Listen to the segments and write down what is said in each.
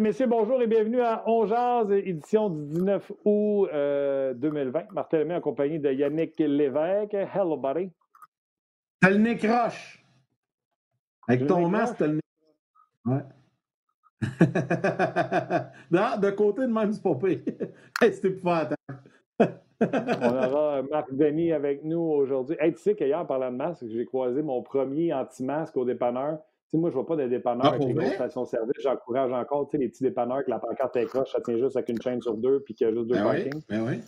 Et messieurs, bonjour et bienvenue à On Jazz, édition du 19 août 2020. Euh, Martin Lemay en compagnie de Yannick Lévesque. Hello, buddy. T'as le nez croche. Avec ton masque, t'as le nez Ouais. non, de côté de même, c'est pas pire. C'était pas On aura Marc Denis avec nous aujourd'hui. Hey, tu sais qu'hier, parlant de masque, j'ai croisé mon premier anti-masque au dépanneur sais, moi, je ne vois pas des dépanneurs ah, avec les grosses stations-service. J'encourage encore les petits dépanneurs que la pancarte est croche, ça tient juste avec une chaîne sur deux, puis qu'il y a juste deux ben parkings. Oui, ben oui.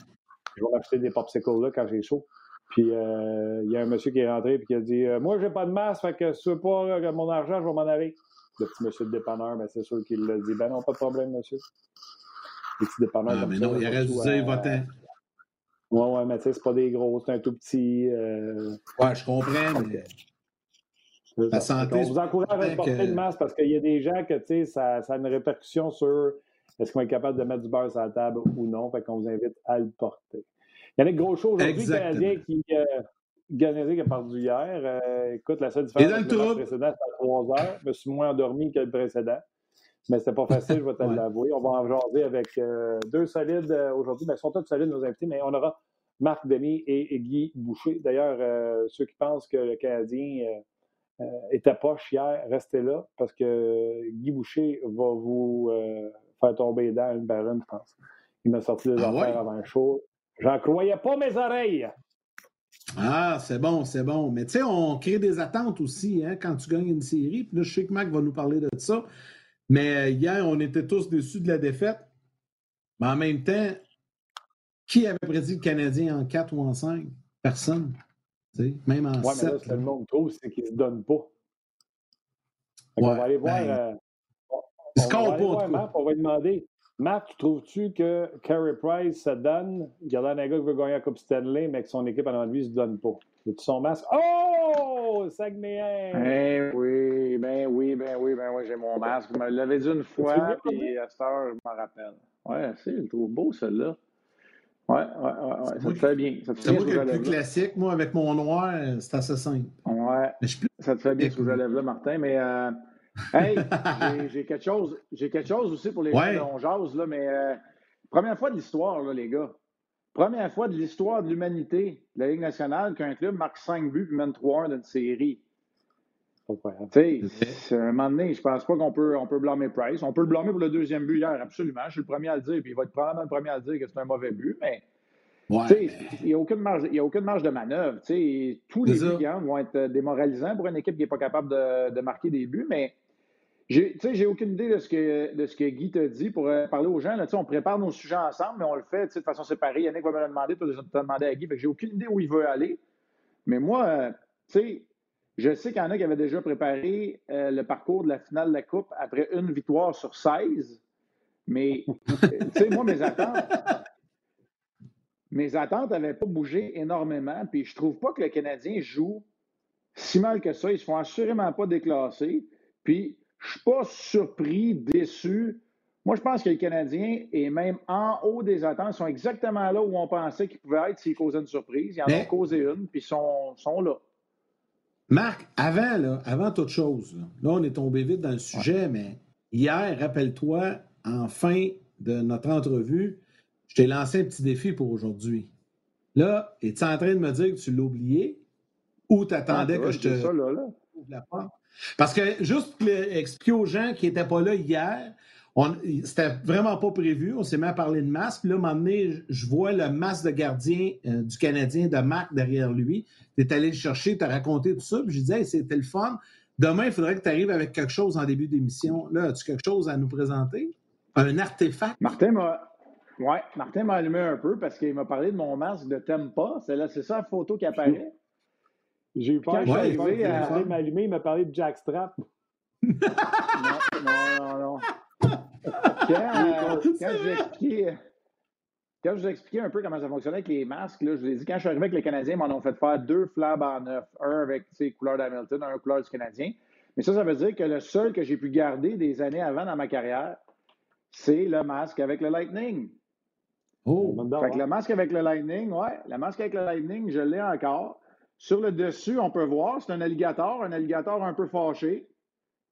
Je vais acheter des popsicles là quand j'ai chaud. Puis euh, il y a un monsieur qui est rentré et qui a dit euh, Moi, j'ai pas de masque, fait que si tu veux pas euh, mon argent, je vais m'en aller. Le petit monsieur de dépanneur, ben, c'est sûr qu'il l'a dit Ben non, pas de problème, monsieur. Les petits dépanneurs. Ah, mais non, il dû dire votant. Ouais, ouais, mais tu sais, c'est pas des gros, c'est un tout petit. Ouais, je comprends, mais. La santé. On vous encourage à porter le masque parce qu'il y a des gens que ça, ça a une répercussion sur est-ce qu'on est capable de mettre du beurre sur la table ou non. Fait qu'on vous invite à le porter. Il y a un gros show aujourd'hui, Canadien qui. Euh, Canadien qui a perdu hier. Euh, écoute, la seule différence avec le précédent, c'était à 3 heures. Je me suis moins endormi que le précédent. Mais c'était pas facile, je vais te l'avouer. On va en jaser avec euh, deux solides euh, aujourd'hui. Mais ils sont tous solides, nos invités, mais on aura Marc Denis et, Guy Boucher. D'ailleurs, ceux qui pensent que le Canadien euh, était poche hier, restez là parce que Guy Boucher va vous euh, faire tomber les dents une baronne, je pense. Il m'a sorti les ah affaires avant le show. J'en croyais pas mes oreilles. Ah, c'est bon, c'est bon. Mais tu sais, on crée des attentes aussi hein, quand tu gagnes une série. Puis là, je sais que Mac va nous parler de ça. Mais euh, hier, on était tous déçus de la défaite. Mais en même temps, qui avait prédit le Canadien en 4 ou en 5? Personne même en ouais, 7. Mais là, ce que le monde trouve, c'est qu'ils ne se donnent pas. on va aller voir. Ben, euh, on, va aller voir Marc, on va lui demander Marc, trouves-tu que Carey Price se donne? Regardez un gars qui veut gagner la Coupe Stanley, mais que son équipe en lui ne se donne pas tu son masque? Oh Saguenay Ben oui, ben oui, ben oui, ben oui, j'ai mon masque. Vous me l'avez dit une fois, et à cette heure, je m'en rappelle. Ouais, c'est, je le trouve beau, celui-là. Oui, ouais, ouais, ouais. ça te fait bien. Ça te fait bien le plus classique, moi, avec mon noir, c'est assez simple. Ouais. Ça te fait bien ce que je lève là, Martin, mais euh, hey, j'ai quelque chose. J'ai quelque chose aussi pour les ouais. gens jase, là, mais euh, première fois de l'histoire, là, les gars. Première fois de l'histoire de l'humanité, de la Ligue nationale, qu'un club marque 5 buts et mène 3-1 d'une série. Tu sais, un moment donné, je pense pas qu'on peut, on peut blâmer Price. On peut le blâmer pour le deuxième but hier, absolument. Je suis le premier à le dire, puis il va être probablement le premier à le dire que c'est un mauvais but, mais. Il n'y a, aucune marge, a aucune marge de manœuvre. tous les buts vont être démoralisants pour une équipe qui n'est pas capable de, de, marquer des buts, mais j'ai aucune idée de ce, que, de ce que Guy t'a dit pour euh, parler aux gens. Là, on prépare nos sujets ensemble, mais on le fait de façon séparée. Yannick va me le demander, tu vas demander à Guy. J'ai aucune idée où il veut aller. Mais moi, euh, tu sais, je sais qu'il y en a qui avaient déjà préparé euh, le parcours de la finale de la Coupe après une victoire sur 16. Mais, tu sais, moi, mes attentes, mes attentes n'avaient pas bougé énormément. Puis je trouve pas que le Canadien joue si mal que ça. Ils se font assurément pas déclasser. Puis je suis pas surpris, déçu. Moi, je pense que le Canadien est même en haut des attentes. Ils sont exactement là où on pensait qu'ils pouvaient être s'ils causaient une surprise. Ils en ont causé une, puis ils sont, sont là. Marc, avant, là, avant toute chose, là, on est tombé vite dans le sujet, mais hier, rappelle-toi, en fin de notre entrevue, je t'ai lancé un petit défi pour aujourd'hui. Là, es-tu en train de me dire que tu l'as oublié ou t'attendais ah, que je te ça, là, là. la porte? Parce que, juste pour expliquer aux gens qui n'étaient pas là hier, c'était vraiment pas prévu. On s'est mis à parler de masque. Là, à un moment donné, je vois le masque de gardien euh, du Canadien de Marc derrière lui. Tu es allé le chercher, tu as raconté tout ça. Puis je disais, c'était le fun. Demain, il faudrait que tu arrives avec quelque chose en début d'émission. Là, as-tu quelque chose à nous présenter? Un artefact? Martin m'a. Ouais, Martin m'a allumé un peu parce qu'il m'a parlé de mon masque de Tempa. C'est là, c'est ça la photo qui apparaît? J'ai eu peur. Quand ouais, il m'a allumé, il m'a parlé de Jack Strap. non, non, non, non. Quand, euh, quand je expliqué quand je vous ai expliqué un peu comment ça fonctionnait avec les masques, là, je vous ai dit, quand je suis arrivé avec les Canadiens, ils m'en ont fait faire deux flabs en neuf. Un avec les couleurs d'Hamilton, un couleur du Canadien. Mais ça, ça veut dire que le seul que j'ai pu garder des années avant dans ma carrière, c'est le masque avec le Lightning. Oh, fait que le masque avec le Lightning, ouais, le masque avec le Lightning, je l'ai encore. Sur le dessus, on peut voir, c'est un alligator, un alligator un peu fâché.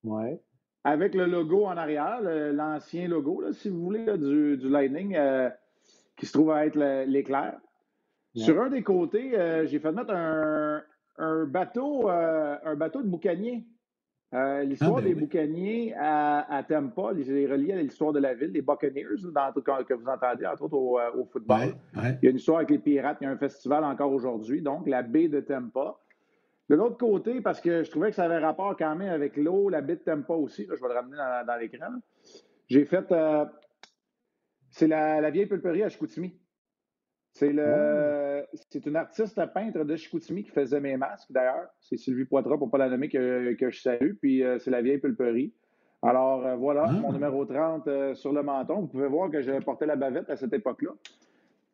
Ouais. Avec le logo en arrière, l'ancien logo, si vous voulez, du, du, Lightning. Euh, qui se trouve à être l'éclair. Sur un des côtés, euh, j'ai fait mettre un, bateau, euh, un bateau de boucanier. L'histoire ah, ben des boucaniers à, à Tampa, est reliée à l'histoire de la ville, les Buccaneers, dans, que vous entendez, entre autres au, football. Il y a une histoire avec les pirates, il y a un festival encore aujourd'hui, donc la baie de Tampa. De l'autre côté, parce que je trouvais que ça avait rapport quand même avec l'eau, la de Tampa aussi, je vais le ramener dans, l'écran. J'ai fait c'est la, vieille pulperie à Chicoutimi. C'est le, oh. c'est une artiste peintre de Chicoutimi qui faisait mes masques, d'ailleurs. C'est Sylvie Poitras, pour ne pas la nommer, que, je salue. Puis euh, c'est la vieille pulperie. Alors euh, voilà, ah. mon numéro 30 euh, sur le menton. Vous pouvez voir que je portais la bavette à cette époque-là.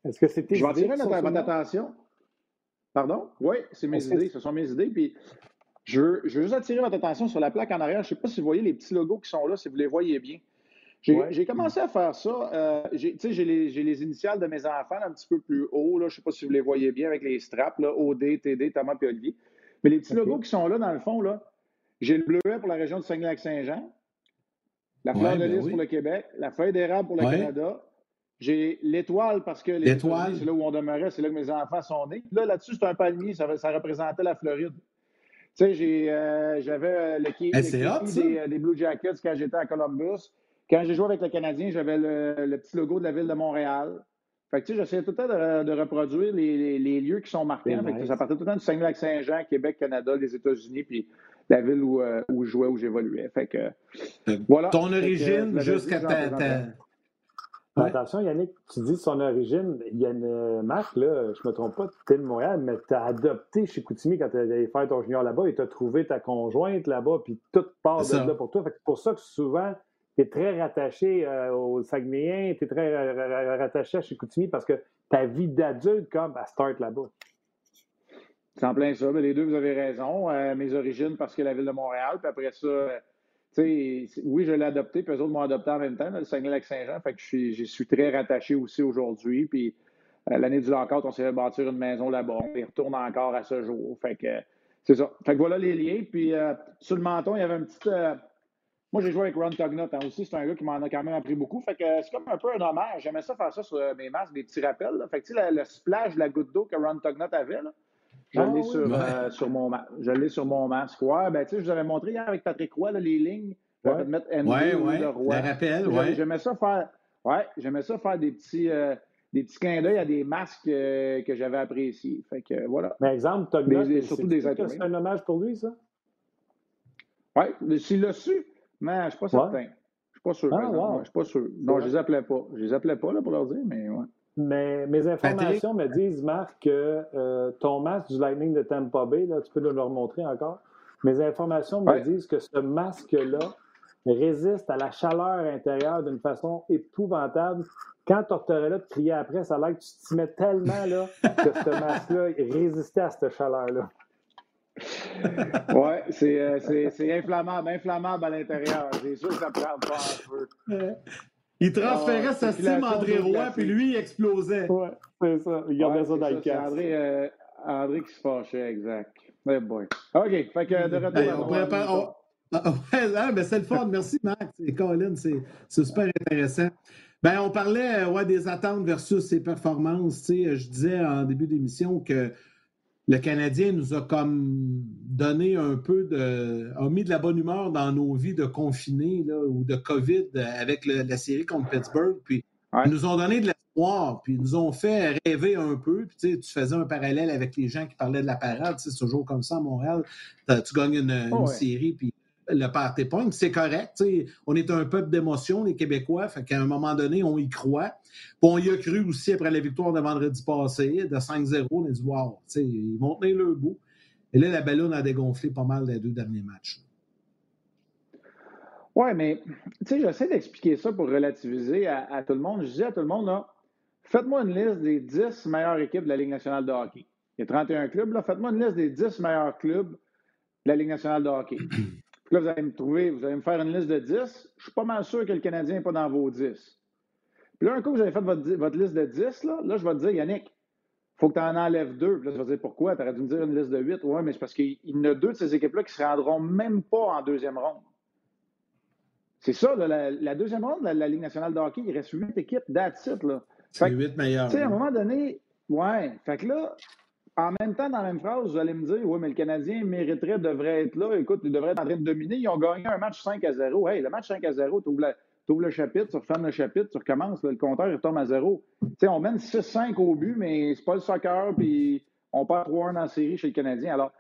Est-ce que c'était. Je vais attirer votre, attention. Pardon? Oui, c'est mes idées. Ce sont mes idées. Puis je veux, je veux juste attirer votre attention sur la plaque en arrière. Je ne sais pas si vous voyez les petits logos qui sont là, si vous les voyez bien. J'ai commencé à faire ça. Euh, j'ai les, les, initiales de mes enfants un petit peu plus haut. Là. Je ne sais pas si vous les voyez bien avec les straps, là, OD, TD, Thomas et Olivier. Mais les petits logos qui sont là, dans le fond, là, j'ai le bleuet pour la région de Saguenay-Lac-Saint-Jean, la fleur de ben lys pour le Québec, la feuille d'érable pour le Canada. J'ai l'étoile parce que l'étoile, c'est là où on demeurait, c'est là que mes enfants sont nés. Là, là-dessus, c'est un palmier, ça, ça représentait la Floride. Tu sais, euh, j'avais euh, le, qui, des, des, Blue Jackets quand j'étais à Columbus. Quand j'ai joué avec le Canadien, j'avais le, petit logo de la ville de Montréal. Fait que, tu sais, j'essayais tout le temps de, reproduire les, lieux qui sont marqués. ça partait tout le temps du Saguenay-Lac-Saint-Jean, Québec, Canada, les États-Unis, puis la ville où, euh, où je jouais, où j'évoluais. Fait que, euh, voilà. Ton origine jusqu'à ta, Attention, Yannick, tu dis son origine. Il y a une marque, là, je ne me trompe pas, tu es de Montréal, mais tu as adopté chez Coutimi quand tu allé faire ton junior là-bas et tu as trouvé ta conjointe là-bas, puis tout part de là pour toi. C'est pour ça que souvent, tu es très rattaché euh, au Saguenayen, tu es très rattaché à Chicoutimi parce que ta vie d'adulte, comme, elle start là-bas. C'est en plein ça. Mais les deux, vous avez raison. Euh, mes origines, parce que la ville de Montréal, puis après ça, euh, oui, je l'ai adopté, puis eux autres m'ont adopté en même temps, le Saguenay-Lac-Saint-Jean. Fait que je suis, très rattaché aussi aujourd'hui. Puis l'année du lockout, on s'est fait bâtir une maison là-bas. On y retourne encore à ce jour. Fait que c'est ça. Fait que voilà les liens. Puis sur le menton, il y avait un petit moi, j'ai joué avec Ron Tugnut hein, aussi. C'est un gars qui m'en a quand même appris beaucoup. Fait que c'est comme un peu un hommage. J'aimais ça faire ça sur euh, mes masques, des petits rappels. Fait que tu sais, le, splash de la goutte d'eau que Ron Tugnut avait, là, je l'ai sur, euh, sur, mon je sur mon masque. Ouais, ben tu sais, je vous avais montré hier avec Patrick Roy les lignes. Je vais mettre MD ouais, ouais. le Roy. rappel, ouais. J'aimais ça faire. Ouais, j'aimais ça faire des petits. Euh, des petits clins d'œil à des masques que j'avais appréciés. Fait que voilà. Mais exemple, Tugnut, surtout des C'est un hommage pour lui, ça? Oui, s'il l'a su. Mais je ne suis pas certain. Je ne suis pas sûr. Ah, Je suis pas sûr. Non, je ne les appelais pas. Je les appelais pas là, pour leur dire, mais ouais. Mais mes informations me disent, Marc, que euh, ton masque du Lightning de Tampa Bay, là, tu peux le remontrer encore. Mes informations me disent que ce masque-là résiste à la chaleur intérieure d'une façon épouvantable. Quand là de crier après, ça a l'air que tu t'y mets tellement là, que ce masque-là résistait à cette chaleur-là oui, euh, c'est inflammable, inflammable à l'intérieur. C'est sûr que ça prend pas un peu. Il transférait ah, sa cime André Roy, puis lui, il explosait. Oui, c'est ça. Il gardait ça dans le casque. André, euh, André qui se fâchait, exact. Hey boy. OK, fait que de retour on ah, ah, ouais, ah, ben c'est le fun. Merci, Max et Colin. C'est super intéressant. Ben, on parlait ouais, des attentes versus ses performances. Je disais en début d'émission que le Canadien nous a comme donné un peu de. a mis de la bonne humeur dans nos vies de confinés ou de COVID avec la série contre Pittsburgh. Puis ils nous ont donné de l'espoir, puis ils nous ont fait rêver un peu. Puis tu faisais un parallèle avec les gens qui parlaient de la parade. C'est toujours comme ça à Montréal. Tu gagnes une, oh, série, puis le party point, c'est correct. On est un peuple d'émotion, les Québécois, fait qu'à un moment donné, on y croit. Puis on y a cru aussi après la victoire de vendredi passé, de 5-0, on a dit Wow, ils vont tenir le bout. Et là, la ballonne a dégonflé pas mal les deux derniers matchs. Oui, mais j'essaie d'expliquer ça pour relativiser à, tout le monde. Je disais à tout le monde, faites-moi une liste des 10 meilleures équipes de la Ligue nationale de hockey. Il y a 31 clubs, là. Faites-moi une liste des 10 meilleurs clubs de la Ligue nationale de hockey. Puis là, vous allez me trouver, vous allez me faire une liste de 10. Je suis pas mal sûr que le Canadien n'est pas dans vos 10. Puis là, un coup vous avez fait votre, liste de 10, là, là, je vais te dire, Yannick, il faut que tu en enlèves deux. Puis là, je vais te dire pourquoi? Tu aurais dû me dire une liste de 8. Oui, mais c'est parce qu'il y en a deux de ces équipes-là qui ne se rendront même pas en deuxième ronde. C'est ça, la, deuxième ronde de la, Ligue nationale de hockey, il reste huit équipes, that's it. C'est huit meilleurs. Tu sais, à un moment donné, ouais. Fait que là, en même temps, dans la même phrase, vous allez me dire, oui, mais le Canadien mériterait, devrait être là. Écoute, il devrait être en train de dominer. Ils ont gagné un match 5 à 0. Hey, le match 5 à 0, tu ouvres, le chapitre, tu refermes le chapitre, tu recommences, le compteur, il retombe à 0. Tu sais, on mène 6-5 au but, mais c'est pas le soccer, puis on perd 3-1 dans la série chez le Canadien. Alors,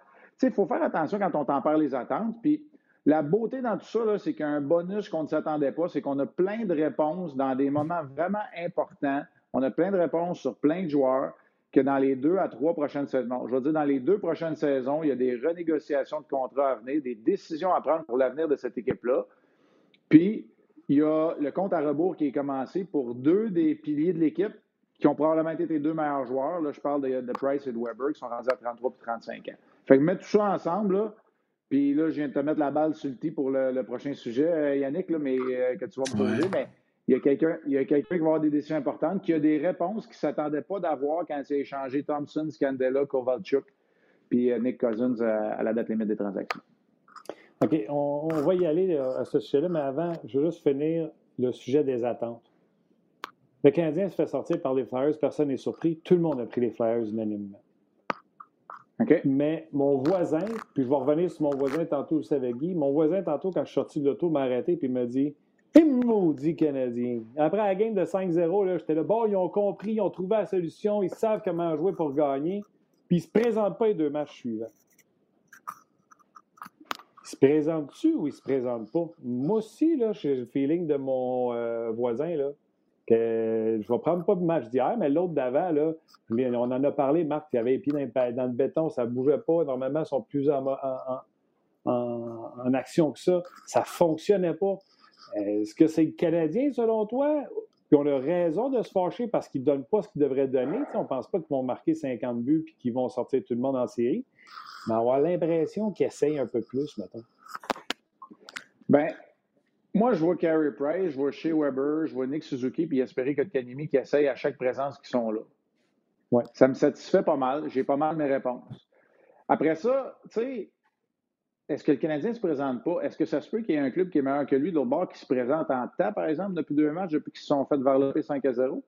il faut faire attention quand on t'en parle les attentes. Puis la beauté dans tout ça, c'est qu'un bonus qu'on ne s'attendait pas, c'est qu'on a plein de réponses dans des moments vraiment importants. On a plein de réponses sur plein de joueurs que dans les deux à trois prochaines saisons, je veux dire, dans les deux prochaines saisons, il y a des renégociations de contrats à venir, des décisions à prendre pour l'avenir de cette équipe-là. Puis, il y a le compte à rebours qui est commencé pour deux des piliers de l'équipe qui ont probablement été tes deux meilleurs joueurs. Là, je parle de, Price et de Weber qui sont rendus à 33 et 35 ans. Fait que mettre tout ça ensemble, puis là, je viens de te mettre la balle sur le tee pour le, prochain sujet, euh, Yannick, là, mais euh, que tu vas me poser, mais il y a quelqu'un quelqu qui va avoir des décisions importantes, qui a des réponses qu'il ne s'attendait pas d'avoir quand il a échangé Thompson, Scandella, Kovalchuk, puis euh, Nick Cousins à, la date limite des transactions. OK, on, va y aller euh, à ce sujet-là, mais avant, je veux juste finir le sujet des attentes. Le Canadien se fait sortir par les Flyers, personne n'est surpris, tout le monde a pris les Flyers unanimement. OK. Mais mon voisin, puis je vais revenir sur mon voisin tantôt aussi avec Guy, mon voisin tantôt, quand je suis sorti de l'auto, m'a arrêté et m'a dit et maudit Canadien. Après la game de 5-0, j'étais là, bon, ils ont compris, ils ont trouvé la solution, ils savent comment jouer pour gagner, puis ils se présentent pas les deux matchs suivants. Ils se présentent-tu ou ils se présentent pas? Moi aussi, j'ai le feeling de mon euh, voisin, là, que je vais prendre pas le match d'hier, mais l'autre d'avant, on en a parlé, Marc, il avait les pieds dans, le béton, ça ne bougeait pas. Normalement, ils sont plus en, en, action que ça. Ça fonctionnait pas. Est-ce que c'est le Canadien, selon toi? Puis on a raison de se fâcher parce qu'ils ne donnent pas ce qu'ils devraient donner? on ne pense pas qu'ils vont marquer 50 buts et qu'ils vont sortir tout le monde en série. Mais avoir l'impression qu'ils essayent un peu plus, maintenant. Ben, moi, je vois Carey Price, je vois Shea Weber, je vois Nick Suzuki, puis espérer que Kanimi qui essaye à chaque présence qui sont là. Ouais. Ça me satisfait pas mal. J'ai pas mal mes réponses. Après ça, tu sais, est-ce que le Canadien ne se présente pas? Est-ce que ça se peut qu'il y ait un club qui est meilleur que lui, de l'autre bord, qui se présente en tas, par exemple, depuis deux matchs, depuis qu'ils se sont fait varloper 5 à 0?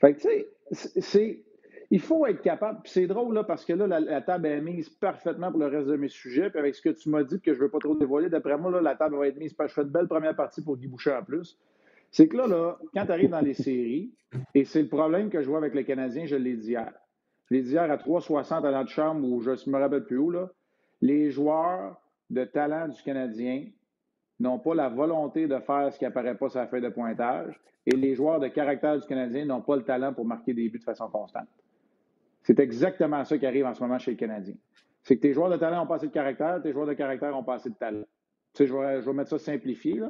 Fait que, tu sais, c'est. Il faut être capable. Puis c'est drôle, là, parce que là, la, table est mise parfaitement pour le reste de mes sujets. Puis avec ce que tu m'as dit, que je ne veux pas trop dévoiler, d'après moi, là, la table va être mise. Parce que je fais de belle première partie pour Guy Boucher en plus. C'est que là, là, quand tu arrives dans les séries, et c'est le problème que je vois avec les Canadiens, je l'ai dit hier. Je l'ai dit hier à 3,60 à chambre, où je ne me rappelle plus où, là les joueurs de talent du Canadien n'ont pas la volonté de faire ce qui apparaît pas sur la feuille de pointage et les joueurs de caractère du Canadien n'ont pas le talent pour marquer des buts de façon constante. C'est exactement ça qui arrive en ce moment chez le Canadien. C'est que tes joueurs de talent ont pas assez de caractère, tes joueurs de caractère ont pas assez de talent. Je, vais, mettre ça simplifié.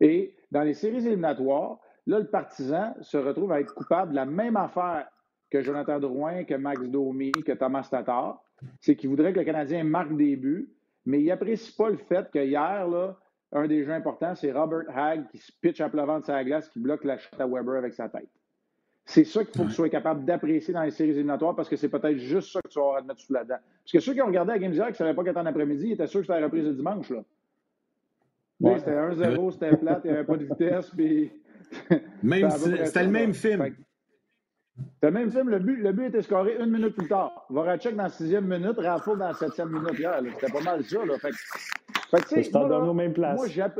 Et dans les séries éliminatoires, là, le partisan se retrouve à être coupable de la même affaire que Jonathan Drouin, que Max Domi, que Thomas Tatar c'est qu'il voudrait que le Canadien marque des buts, mais il n'apprécie pas le fait que hier, là, un des jeux importants, c'est Robert Hagg qui se pitch à plat de sa glace, qui bloque la shot à Weber avec sa tête. C'est ça qu'il faut que tu sois capable d'apprécier dans les séries éliminatoires parce que c'est peut-être juste ça que tu vas avoir à te mettre sous la dent. Parce que ceux qui ont regardé la Game d'hier qui ne savaient pas qu'être en après-midi, ils étaient sûrs que c'était la reprise de dimanche. Là. C'était 1-0, c'était plate, il n'y avait pas de vitesse. Puis... c'était le même film. Même film, le but, le but était scoré une minute plus tard. Voracek dans la sixième minute, Raffo dans la septième minute hier. C'était pas mal ça. Là. Fait, fait que, moi, là,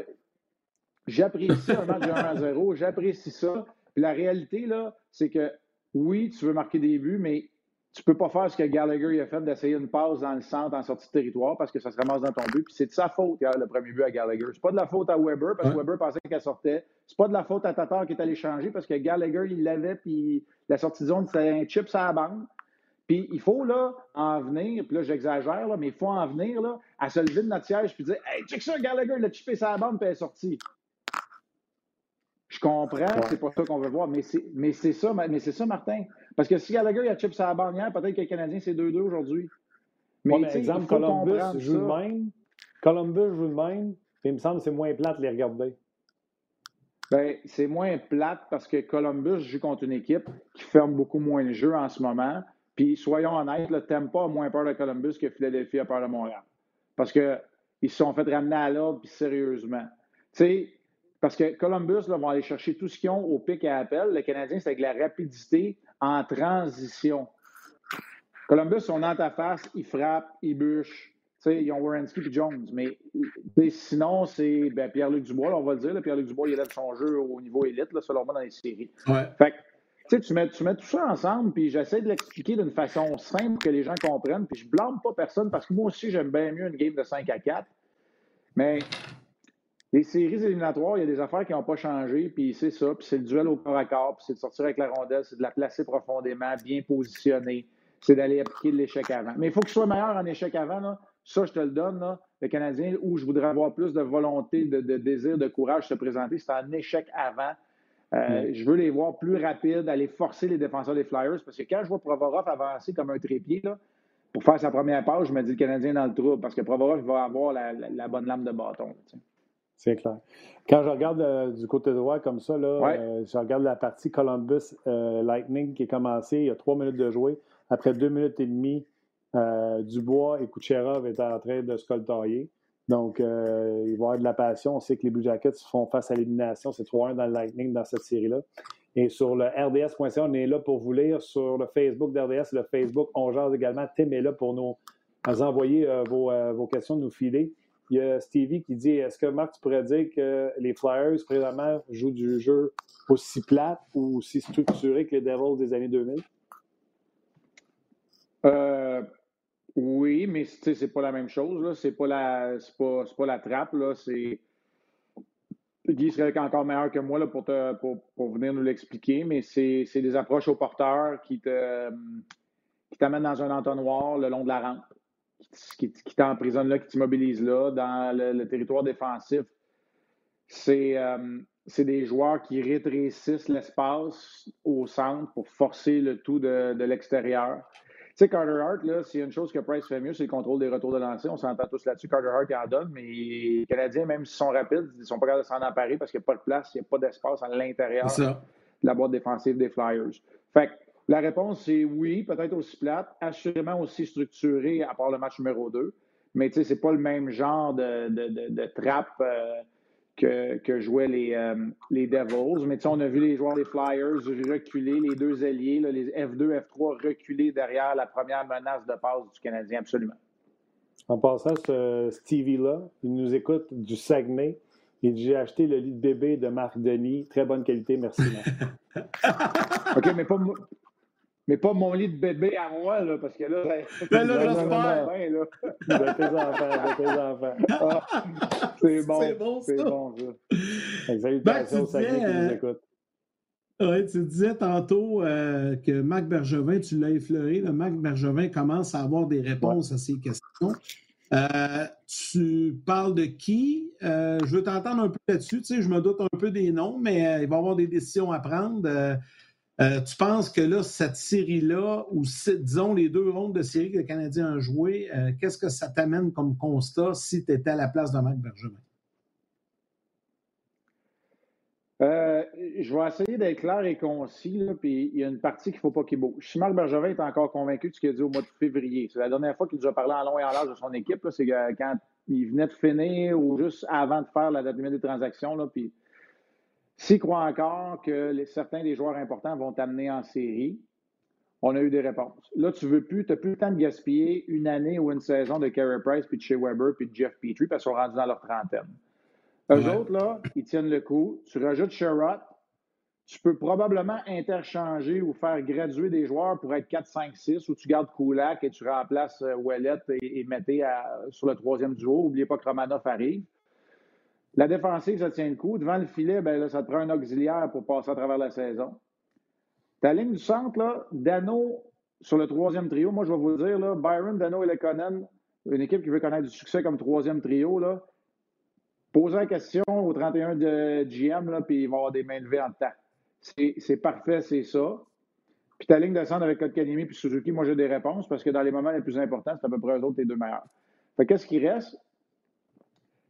j'apprécie un match de 1 à 0. J'apprécie ça. Puis la réalité, là, c'est que oui, tu veux marquer des buts, mais tu peux pas faire ce que Gallagher a fait d'essayer une passe dans le centre en sortie de territoire parce que ça se ramasse dans ton but. Puis c'est de sa faute, le premier but à Gallagher. C'est pas de la faute à Weber parce que Weber pensait qu'elle sortait. C'est pas de la faute à Tatar qui est allé changer parce que Gallagher, il l'avait, puis la sortie de zone, c'était un chip sur la bande. Puis il faut là en venir, puis là j'exagère, là, mais il faut en venir là, à se lever de notre siège puis dire Hey, check ça, Gallagher, il a chippé sa bande puis elle est sortie. Je comprends, c'est pas ça qu'on veut voir, mais c'est, mais c'est ça, mais c'est ça, Martin. Parce que si Gallagher a chip sa bannière, peut-être que le Canadien, c'est 2-2 aujourd'hui. Mais, ouais, exemple, Columbus joue le même. Columbus joue le même. il me semble que c'est moins plate de les regarder. Ben, c'est moins plate parce que Columbus joue contre une équipe qui ferme beaucoup moins le jeu en ce moment. Puis, soyons honnêtes, le Tampa a moins peur de Columbus que Philadelphie a peur de Montréal. Parce qu'ils se sont fait ramener à l'ordre, puis sérieusement. Tu sais, parce que Columbus là, vont aller chercher tout ce qu'ils ont au pic à appel. Le Canadien, c'est avec la rapidité en transition. Columbus, on est ta face, ils frappent, ils bûchent. Sais, ils ont Wierenski et Jones. Mais sinon, c'est ben, Pierre-Luc Dubois, on va le dire. Pierre-Luc Dubois, il élève son jeu au niveau élite, là, selon moi, dans les séries. Ouais. Fait que, tu mets, tu mets tout ça ensemble, puis j'essaie de l'expliquer d'une façon simple que les gens comprennent. Puis je blâme pas personne parce que moi aussi, j'aime bien mieux une game de 5 à 4. Mais les séries éliminatoires, il y a des affaires qui n'ont pas changé, puis c'est ça, puis c'est le duel au corps à corps, puis c'est de sortir avec la rondelle, c'est de la placer profondément, bien positionnée, c'est d'aller appliquer l'échec avant. Mais il faut que je sois meilleur en échec avant, là. Ça je te le donne, là. le Canadien, où je voudrais avoir plus de volonté, de, désir, de courage se présenter, c'est en échec avant. Euh, je veux les voir plus rapides, aller forcer les défenseurs des Flyers, parce que quand je vois Provorov avancer comme un trépied, là, pour faire sa première passe, je me dis le Canadien dans le trou, parce que Provorov va avoir la, bonne lame de bâton. C'est clair. Quand je regarde euh, du côté droit comme ça, là, euh, je regarde la partie Columbus euh, Lightning qui est commencée, il y a trois minutes de jouer. Après deux minutes et demie, Dubois et Kucherov étaient en train de se coltailler. Donc, il va y avoir de la passion. On sait que les Blue Jackets font face à l'élimination. C'est 3-1 dans le Lightning dans cette série-là. Et sur le RDS.ca, on est là pour vous lire. Sur le Facebook d'RDS, le Facebook, on jase également. Tim est là pour nous, envoyer vos, vos, questions, nous filer. Il y a Stevie qui dit Est-ce que Marc, tu pourrais dire que les Flyers, présentement, jouent du jeu aussi plate ou aussi structuré que les Devils des années 2000 euh, Oui, mais c'est pas la même chose. C'est pas, la, pas, pas la trappe. Là. Guy serait encore meilleur que moi pour, venir nous l'expliquer, mais c'est des approches au porteur qui te t'amènent dans un entonnoir le long de la rampe qui, qui t'emprisonne là, qui t'immobilise là, dans le, territoire défensif, euh, c'est des joueurs qui rétrécissent l'espace au centre pour forcer le tout de l'extérieur. Tu sais, Carter Hart, là, s'il y a une chose que Price fait mieux, c'est le contrôle des retours de lancer. On s'entend tous là-dessus. Carter Hart, il en donne, mais les Canadiens, même s'ils sont rapides, ils ne sont pas capables de s'en emparer parce qu'il n'y a pas de place, il n'y a pas d'espace à l'intérieur de la boîte défensive des Flyers. Fait que la réponse, c'est oui, peut-être aussi plate, assurément aussi structuré à part le match numéro 2. Mais tu sais, c'est pas le même genre de, de, trappe euh, que, que, jouaient les, euh, les Devils. Mais tu sais, on a vu les joueurs des Flyers reculer, les deux alliés, les F2, F3 reculer derrière la première menace de passe du Canadien, absolument. En passant, ce Stevie-là, il nous écoute du Saguenay. Il dit J'ai acheté le lit de bébé de Marc Denis. Très bonne qualité, merci. OK, mais pas, mais pas mon lit de bébé à moi, là, parce que là, ben là, j'espère. De tes enfants, de tes enfants. Ah, c'est bon. C'est bon, C'est bon, ça. Salutations, ben, nous écoute. Oui, tu disais tantôt euh, que Marc Bergevin, tu l'as effleuré, le Marc Bergevin commence à avoir des réponses à ces questions. Euh, tu parles de qui? Euh, je veux t'entendre un peu là-dessus. Tu sais, je me doute un peu des noms, mais il va y avoir des décisions à prendre. Euh, tu penses que là, cette série-là, ou disons les deux rondes de série que le Canadien a joué, euh, qu'est-ce que ça t'amène comme constat si tu étais à la place de Marc Bergevin? Euh, je vais essayer d'être clair et concis, puis il y a une partie qu'il ne faut pas qu'il bouge. Si Marc Bergevin est encore convaincu de ce qu'il a dit au mois de février, c'est la dernière fois qu'il nous a parlé en long et en large de son équipe, c'est quand il venait de finir ou juste avant de faire la date limite des transactions, là, puis s'il croit encore que certains des joueurs importants vont t'amener en série, On a eu des réponses. Là, tu veux plus, tu n'as plus le temps de gaspiller une année ou une saison de Carey Price, puis de Shea Weber, puis de Jeff Petrie, parce qu'ils sont rendus dans leur trentaine. Eux autres, là, ils tiennent le coup. Tu rajoutes Sherrod, tu peux probablement interchanger ou faire graduer des joueurs pour être 4, 5, 6, ou tu gardes Kulak et tu remplaces euh, Ouellet et, et Mété sur le troisième duo. N'oubliez pas que Romanoff arrive. La défensive, ça tient le coup. Devant le filet, ben là, ça te prend un auxiliaire pour passer à travers la saison. Ta ligne du centre, là, Dano sur le troisième trio, moi, je vais vous dire, là, Byron, Dano et Lekonen, une équipe qui veut connaître du succès comme troisième trio, là, posez la question au 31 de GM, là, puis ils vont avoir des mains levées en temps. C'est parfait, c'est ça. Puis ta ligne de centre avec Kotkaniemi puis Suzuki, moi, j'ai des réponses parce que dans les moments les plus importants, c'est à peu près eux autres tes deux meilleurs. Fait qu'est-ce qui reste?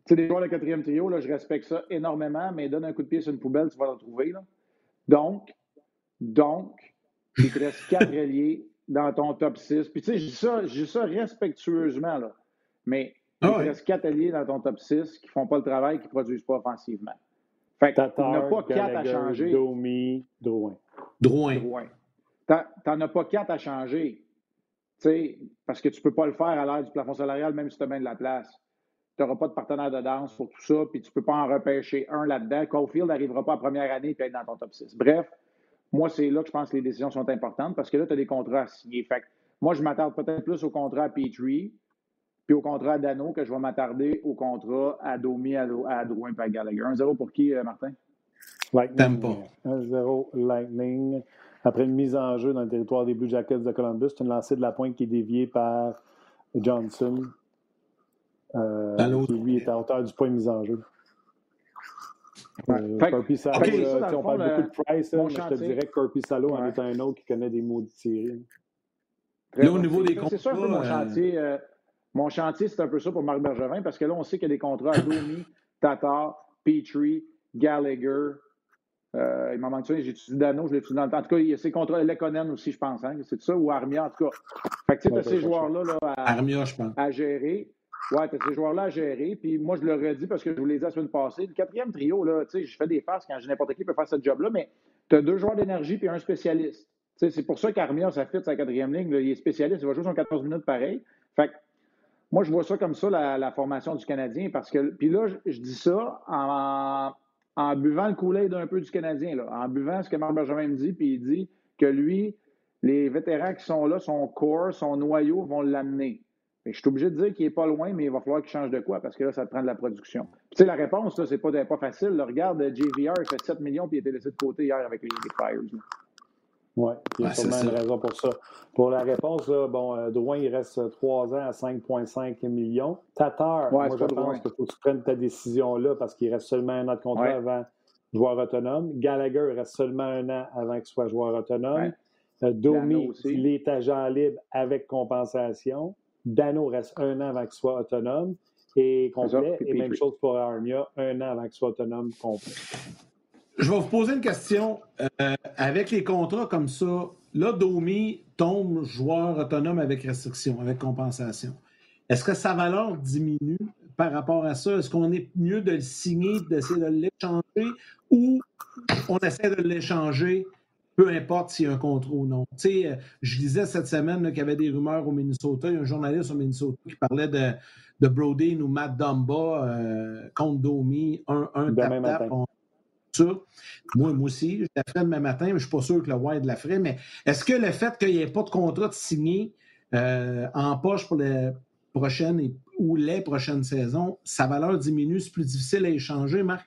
Tu sais, des joueurs de quatrième trio, là, je respecte ça énormément, mais donne un coup de pied sur une poubelle, tu vas le trouver. Là. Donc, donc, il te reste quatre alliés dans ton top 6. Puis tu sais, je dis ça, je dis ça respectueusement, là. Mais il te reste quatre alliés dans ton top 6 qui ne font pas le travail, qui ne produisent pas offensivement. Fait que tu n'as pas quatre à changer. Domi, Drouin. Drouin. Drouin. Tu n'en as pas quatre à changer. Tu sais, parce que tu ne peux pas le faire à l'heure du plafond salarial, même si tu as bien de la place tu n'auras pas de partenaire de danse pour tout ça, puis tu ne peux pas en repêcher un là-dedans. Caulfield n'arrivera pas à première année et être dans ton top 6. Bref, moi, c'est là que je pense que les décisions sont importantes parce que là, tu as des contrats à signer. Fait moi, je m'attarde peut-être plus au contrat à Petrie puis au contrat à Dano que je vais m'attarder au contrat à Domi, à, à Drouin et à Gallagher. 1-0 pour qui, euh, Martin? Lightning. 1-0 Lightning. Après une mise en jeu dans le territoire des Blue Jackets de Columbus, c'est une lancée de la pointe qui est déviée par Johnson. Euh, qui, lui, est à hauteur du point de mise en jeu. Euh, Corpy Salo, on parle beaucoup de Price, mais je te dirais que Corpy Salo en est un autre qui connaît des mots de séries. Là, au niveau des contrats. C'est ça un peu mon euh, chantier. Euh, mon chantier, c'est un peu ça pour Marc Bergevin, parce que là, on sait qu'il y a des contrats à Domi, Tatar, Petrie, Gallagher. Euh, il m'en manque ça, j'ai étudié Dano, je l'ai étudié dans le temps. En tout cas, il y a ces contrats, Lekonen aussi, je pense. Hein, c'est ça, ou Armia, en tout cas. Fait que tu sais, ouais, ces joueurs-là là, à, Armia, je pense. à gérer. Ouais, tu as ces joueurs-là à gérer. Puis moi, je leur ai dit parce que je vous l'ai dit la semaine passée. Le quatrième trio, là, tu sais, je fais des passes quand n'importe qui peut faire ce job-là, mais tu as deux joueurs d'énergie puis un spécialiste. C'est pour ça qu'Armia, ça fit sa quatrième ligne. il est spécialiste, il va jouer son 14 minutes pareil. Fait que, moi, je vois ça comme ça, la, formation du Canadien, parce que. Puis là, je, dis ça en, buvant le coulet d'un peu du Canadien, en buvant ce que Marc Benjamin me dit, puis il dit que lui, les vétérans qui sont là, son corps, son noyau, vont l'amener je suis obligé de dire qu'il n'est pas loin, mais il va falloir qu'il change de quoi parce que là, ça te prend de la production. Tu sais, la réponse, ce c'est pas, pas facile. regarde, JVR, il fait 7 millions puis il a été laissé de côté hier avec les, Fires. Oui, il y a sûrement une raison pour ça. Pour la réponse, bon, euh, Drouin, il reste 3 ans à 5,5 millions. Tatar, moi, je pense qu'il faut que tu prennes ta décision là parce qu'il reste seulement un an de contrat avant joueur autonome. Gallagher, il reste seulement un an avant qu'il soit joueur autonome. Euh, Domi, il est agent libre avec compensation. Dano reste un an avant qu'il soit autonome et complet. Et même chose pour Armia, un an avant qu'il soit autonome complet. Je vais vous poser une question. Euh, avec les contrats comme ça, là, Domi tombe joueur autonome avec restriction, avec compensation. Est-ce que sa valeur diminue par rapport à ça? Est-ce qu'on est mieux de le signer, d'essayer de l'échanger ou on essaie de l'échanger peu importe s'il y a un contrat ou non. Tu sais, euh, je disais cette semaine qu'il y avait des rumeurs au Minnesota. Il y a un journaliste au Minnesota qui parlait de, de Brodin ou Matt Dumba euh, contre Domi, un, un tap-tap. Ça. Moi, moi aussi, je la ferai demain matin, mais je ne suis pas sûr que le Wild la ferait. Mais est-ce que le fait qu'il n'y ait pas de contrat de signé euh, en poche pour les prochaines ou les prochaines saisons, sa valeur diminue, c'est plus difficile à échanger, Marc?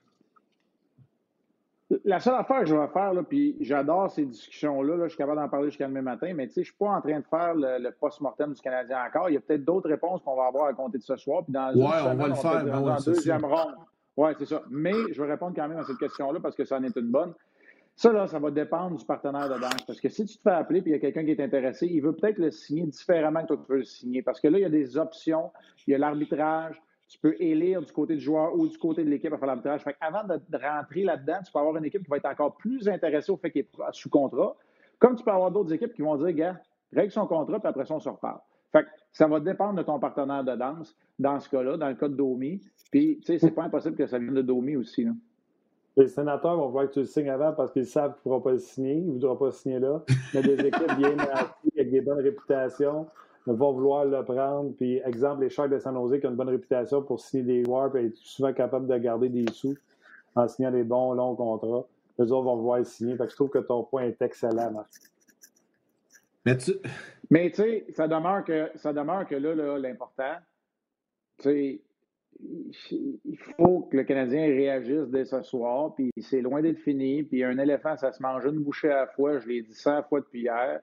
La seule affaire que je vais faire, là, puis j'adore ces discussions-là, je suis capable d'en parler jusqu'à demain matin, mais je ne suis pas en train de faire le, post-mortem du Canadien encore. Il y a peut-être d'autres réponses qu'on va avoir à compter de ce soir. Puis dans ouais, on va le faire. Dans la deuxième ronde. Oui, c'est ça. Mais je vais répondre quand même à cette question-là parce que ça en est une bonne. Ça, là, ça va dépendre du partenaire de danse. Parce que si tu te fais appeler et il y a quelqu'un qui est intéressé, il veut peut-être le signer différemment que toi, tu veux le signer. Parce que là, il y a des options. Il y a l'arbitrage, tu peux élire du côté du joueur ou du côté de l'équipe à faire l'arbitrage. Avant de, rentrer là-dedans, tu peux avoir une équipe qui va être encore plus intéressée au fait qu'il est sous contrat. Comme tu peux avoir d'autres équipes qui vont dire, gars, règle son contrat, puis après ça, on se reparle. Fait ça va dépendre de ton partenaire de danse dans ce cas-là, dans le cas de Domi. Puis, tu sais, c'est pas impossible que ça vienne de Domi aussi. Les sénateurs vont vouloir que tu le signes avant parce qu'ils savent que tu ne pourras pas le signer. Ils ne voudront pas le signer là. Mais des équipes bien avec des bonnes réputations vont vouloir le prendre. Puis, exemple, les Sharks de San Jose qui ont une bonne réputation pour signer des joueurs et être souvent capables de garder des sous en signant des bons longs contrats. Les autres vont vouloir le signer. Fait que je trouve que ton point est excellent, Marc. Mais tu Mais, sais, ça demeure que ça demeure que là, là l'important, tu sais, il faut que le Canadien réagisse dès ce soir, puis c'est loin d'être fini, puis un éléphant, ça se mange une bouchée à la fois, je l'ai dit 100 fois depuis hier.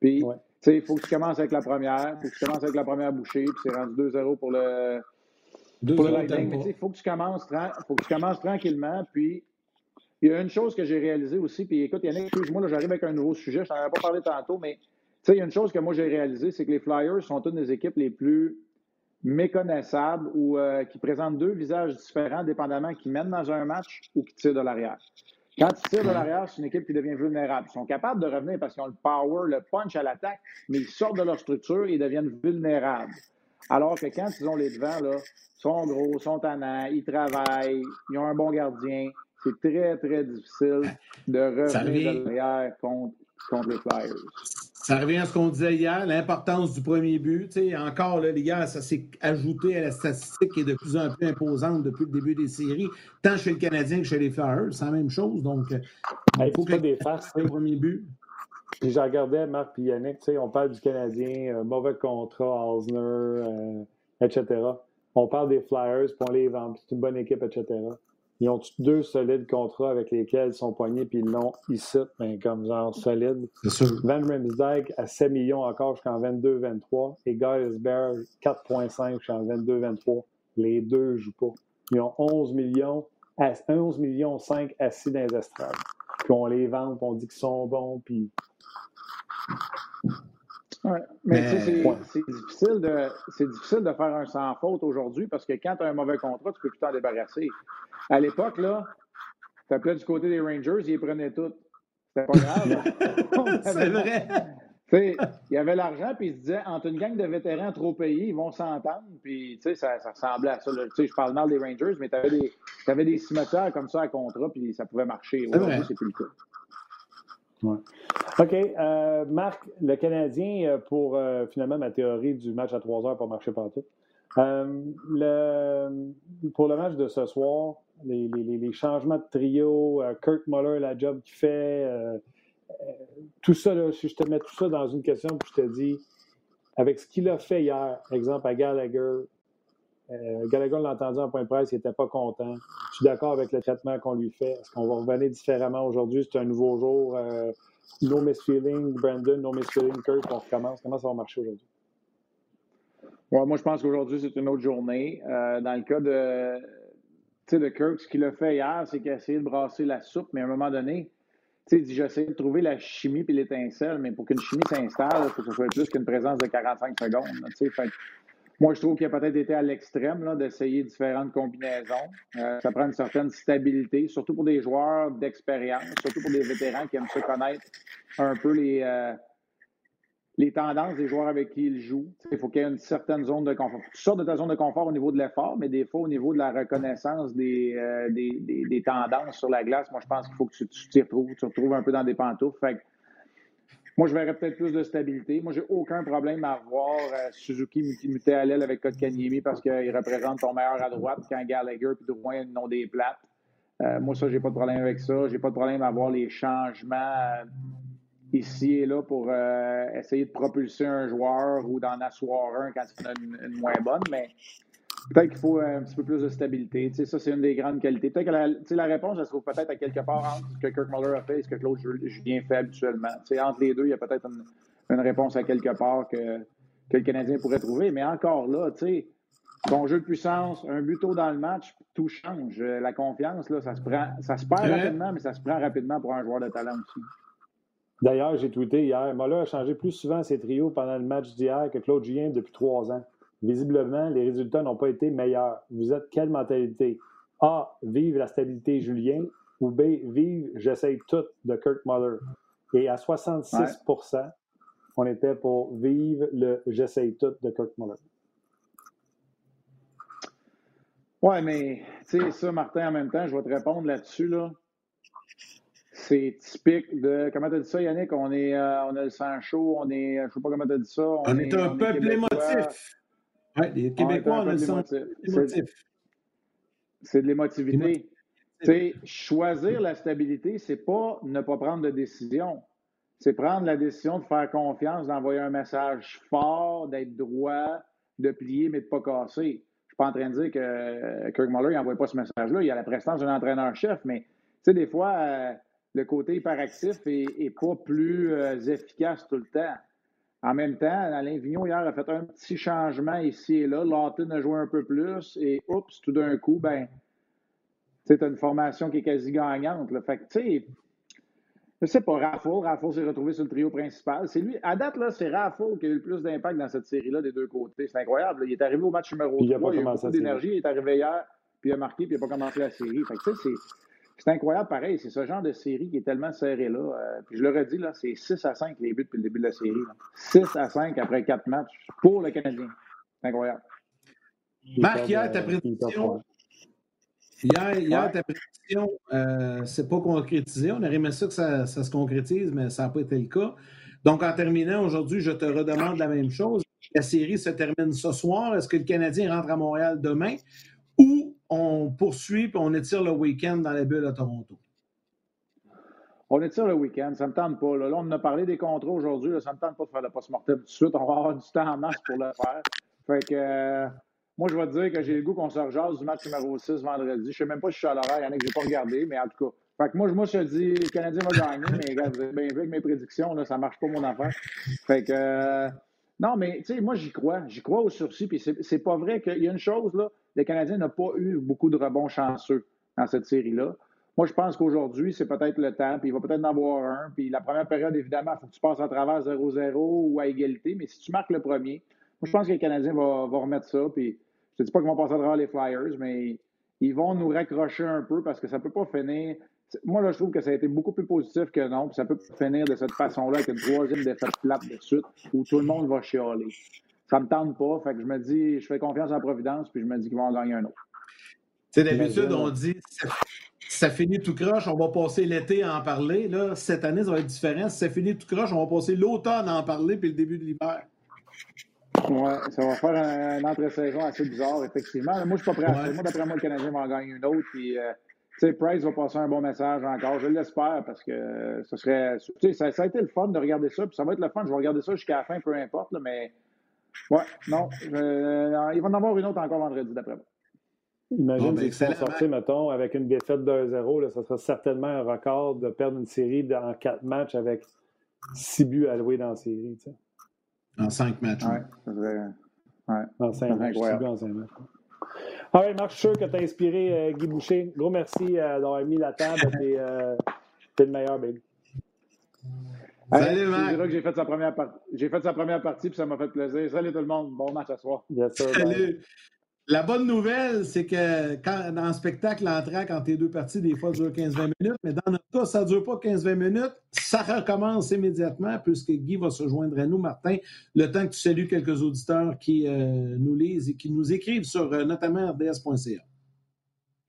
Puis, il faut que tu commences avec la première, il faut que tu commences avec la première bouchée, puis c'est rendu 2-0 pour le, pour le Lightning. Mais il faut que tu commences, faut que tu commences tranquillement, puis il y a une chose que j'ai réalisée aussi, puis écoute, Yannick, excuse-moi, j'arrive avec un nouveau sujet, je n'en avais pas parlé tantôt, mais il y a une chose que moi j'ai réalisée, c'est que les Flyers sont une des équipes les plus méconnaissables ou euh, qui présentent deux visages différents, dépendamment qui mènent dans un match ou qui tirent de l'arrière. Quand ils tirent de l'arrière, c'est une équipe qui devient vulnérable. Ils sont capables de revenir parce qu'ils ont le power, le punch à l'attaque, mais ils sortent de leur structure et deviennent vulnérables. Alors que quand ils ont les devants, là, sont gros, sont tannants, ils travaillent, ils ont un bon gardien, c'est très, très difficile de revenir de l'arrière contre, contre les Flyers. Ça revient à ce qu'on disait hier, l'importance du premier but. encore, là, les gars, ça s'est ajouté à la statistique qui est de plus en plus imposante depuis le début des séries, tant chez le Canadien que chez les Flyers. C'est la même chose. Donc, euh, il faut que des faces. Le premier but. Puis je regardais Marc et Yannick, on parle du Canadien, euh, mauvais contrat, Osner, euh, etc. On parle des Flyers, puis on les vend, c'est une bonne équipe, etc. Ils ont deux solides contrats avec lesquels ils sont poignés, puis ils l'ont ici, mais comme genre solide. Van Rimsdijk à 7 millions encore jusqu'en 22-23 et Guy Bear 4,5 jusqu'en 22-23. Les deux ne jouent pas. Ils ont 11 millions, 11 millions 5 assis dans les estrades. Puis on les vend, puis on dit qu'ils sont bons, puis. Ouais, mais, c'est difficile, de, difficile de faire un sans faute aujourd'hui parce que quand tu as un mauvais contrat, tu peux plus t'en débarrasser. À l'époque, là, tu appelais du côté des Rangers, ils les prenaient toutes. C'était pas grave. C'est vrai. il y avait l'argent, puis ils se disaient, entre une gang de vétérans trop payés, ils vont s'entendre. Puis, ça, ça ressemblait à ça. Je parle mal des Rangers, mais tu avais des, avais des cimetières comme ça à contrat, puis ça pouvait marcher. Aujourd'hui, c'est plus le cas. Ouais. OK. Euh, Marc, le Canadien, euh, pour euh, finalement ma théorie du match à 3 heures, pas marcher partout. le, pour le match de ce soir, les, changements de trio, Kirk Muller, la job qu'il fait, tout ça, si je te mets tout ça dans une question, puis je te dis, avec ce qu'il a fait hier, exemple à Gallagher, Gallagher l'a entendu en point de presse, il n'était pas content. Je suis d'accord avec le traitement qu'on lui fait. Est-ce qu'on va revenir différemment aujourd'hui? C'est un nouveau jour. No misfeeling, Brandon, no misfeeling, Kirk, on recommence. Comment ça va marcher aujourd'hui? moi, je pense qu'aujourd'hui, c'est une autre journée. dans le cas de, Kirk, ce qu'il a fait hier, c'est qu'il a essayé de brasser la soupe, mais à un moment donné, il dit j'essaie de trouver la chimie puis l'étincelle, mais pour qu'une chimie s'installe, il faut que ce soit plus qu'une présence de 45 secondes. Moi, je trouve qu'il a peut-être été à l'extrême d'essayer différentes combinaisons. Euh, ça prend une certaine stabilité, surtout pour des joueurs d'expérience, surtout pour des vétérans qui aiment se connaître un peu les, euh, les tendances des joueurs avec qui il joue. Il faut qu'il y ait une certaine zone de confort. Tu sors de ta zone de confort au niveau de l'effort, mais des fois, au niveau de la reconnaissance des, euh, des, tendances sur la glace, moi, je pense qu'il faut que tu t'y retrouves. Tu te retrouves un peu dans des pantoufles. Fait moi, je verrais peut-être plus de stabilité. Moi, j'ai aucun problème à voir euh, Suzuki muter à l'aile avec Kotkaniemi parce qu'il représente ton meilleur à droite quand Gallagher et Drouin n'ont des plates. Euh, moi, ça, j'ai pas de problème avec ça. J'ai pas de problème à voir les changements ici et là pour euh, essayer de propulser un joueur ou d'en asseoir un quand il a une, une moins bonne, mais peut-être qu'il faut un petit peu plus de stabilité. Tu sais, ça, c'est une des grandes qualités. Peut-être que la, tu sais, la réponse, elle se trouve peut-être à quelque part entre ce que Kirk Muller a fait et ce que Claude Julien fait habituellement. Tu sais, entre les deux, il y a peut-être une, une, réponse à quelque part que, que le Canadien pourrait trouver. Mais encore là, tu sais, bon jeu de puissance, un but tôt dans le match, tout change. La confiance, là, ça se prend, ça se perd rapidement, mais ça se prend rapidement pour un joueur de talent aussi. D'ailleurs, j'ai tweeté hier, Moller a changé plus souvent ses trios pendant le match d'hier que Claude Julien depuis trois ans. Visiblement, les résultats n'ont pas été meilleurs. Vous êtes quelle mentalité? A. Vive la stabilité Julien ou B. Vive j'essaye tout de Kirk Muller. Et à 66% on était pour Vive le j'essaye tout de Kirk Muller. Oui, mais tu sais, ça, Martin, en même temps, je vais te répondre là-dessus. Là. C'est typique de. Comment tu as dit ça, Yannick? On, est, euh, on a le sang chaud, on est. Je ne sais pas comment tu as dit ça. On, est, un peuple émotif. Les Québécois, on, a le sang émotif. C'est de l'émotivité. choisir la stabilité, c'est pas ne pas prendre de décision. C'est prendre la décision de faire confiance, d'envoyer un message fort, d'être droit, de plier, mais de ne pas casser pas en train de dire que euh, Kirk Muller n'envoie pas ce message-là. Il a la prestance d'un entraîneur-chef, mais des fois, euh, le côté hyperactif n'est pas plus euh, efficace tout le temps. En même temps, Alain Vigneault, hier, a fait un petit changement ici et là. Lawton a joué un peu plus et oups, tout d'un coup, ben, tu as une formation qui est quasi gagnante. Là. Fait que, tu sais, je sais pas, Raffle. Raffle s'est retrouvé sur le trio principal. C'est lui, à date, là, c'est Raffle qui a eu le plus d'impact dans cette série-là des deux côtés. C'est incroyable. Il est arrivé au match numéro 3. Il, a, pas il a eu beaucoup d'énergie. Il est arrivé hier, puis il a marqué, puis il n'a pas commencé la série. Fait que, c'est, c'est incroyable, pareil. C'est ce genre de série qui est tellement serré là. Euh, puis je le redis, là, c'est 6 à 5 les buts depuis le début de la série. 6 à 5 après 4 matchs pour le Canadien. C'est incroyable. Marc, hier, ta prédiction, Hier, hier ta prédiction, euh, c'est pas concrétisé. On aurait aimé ça que ça, se concrétise, mais ça n'a pas été le cas. Donc, en terminant, aujourd'hui, je te redemande la même chose. La série se termine ce soir. Est-ce que le Canadien rentre à Montréal demain ou on poursuit et on étire le week-end dans la bulle à Toronto? On étire le week-end, ça ne me tente pas. Là. on a parlé des contrats aujourd'hui, ça ne me tente pas de faire le post-mortem tout de suite. On va avoir du temps en masse pour le faire. Fait que, euh, moi, je vais te dire que j'ai le goût qu'on se rejase du match numéro 6 vendredi. Je ne sais même pas si je suis à l'horaire. Il y en a que je n'ai pas regardé, mais en tout cas. Fait que moi, je te dis, le Canadien va gagner, mais regarde, bien vu avec mes prédictions, là, ça ne marche pas mon affaire. Fait que. Euh, non, mais tu sais, moi, j'y crois. J'y crois au sursis. Puis c'est pas vrai qu'il y a une chose, là. Le Canadien n'a pas eu beaucoup de rebonds chanceux dans cette série-là. Moi, je pense qu'aujourd'hui, c'est peut-être le temps, puis il va peut-être en avoir un. Puis la première période, évidemment, il faut que tu passes à travers 0-0 ou à égalité. Mais si tu marques le premier, moi, je pense que le Canadien va, remettre ça. Puis je ne dis pas qu'ils vont passer à travers les Flyers, mais ils vont nous raccrocher un peu parce que ça ne peut pas finir. Moi, là, je trouve que ça a été beaucoup plus positif que non. Puis ça peut finir de cette façon-là avec une troisième défaite plate de suite où tout le monde va chialer. Ça ne me tente pas. Fait que je me dis, je fais confiance en Providence, puis je me dis qu'ils vont en gagner un autre. Tu sais, d'habitude, on dit ça, ça finit tout croche, on va passer l'été à en parler. Là, cette année, ça va être différent. Si ça finit tout croche, on va passer l'automne à en parler, puis le début de l'hiver. Oui, ça va faire une entre-saison assez bizarre, effectivement. Moi, je ne suis pas prêt à ça. Moi, d'après moi, le Canadien va en gagner une autre. Puis, euh, tu sais, Price va passer un bon message encore. Je l'espère parce que ce serait. Tu sais, ça, ça, a été le fun de regarder ça. Puis ça va être le fun. Je vais regarder ça jusqu'à la fin, peu importe. Là, mais, ouais, non. Euh, il va en avoir une autre encore vendredi, d'après moi. Imagine bon, s'ils sont sortis, mettons, avec une défaite de 1-0. Ça sera certainement un record de perdre une série en quatre matchs avec six buts alloués dans la série. Tu. En cinq matchs. Oui, ça serait. Ouais. En cinq matchs. En cinq matchs. Ah oui, Marc, je suis sûr que tu as inspiré euh, Guy Boucher. Gros merci euh, d'avoir mis la table. T'es euh, le meilleur, baby. Salut, Marc. que j'ai fait sa première partie. J'ai fait sa première partie, puis ça m'a fait plaisir. Salut tout le monde. Bon match à soir. Salut. La bonne nouvelle, c'est que quand, dans le spectacle, l'entrée, quand tu es deux parties, des fois, ça dure 15-20 minutes, mais dans notre cas, ça ne dure pas 15-20 minutes. Ça recommence immédiatement, puisque Guy va se joindre à nous, Martin, le temps que tu salues quelques auditeurs qui euh, nous lisent et qui nous écrivent sur euh, notamment rds.ca.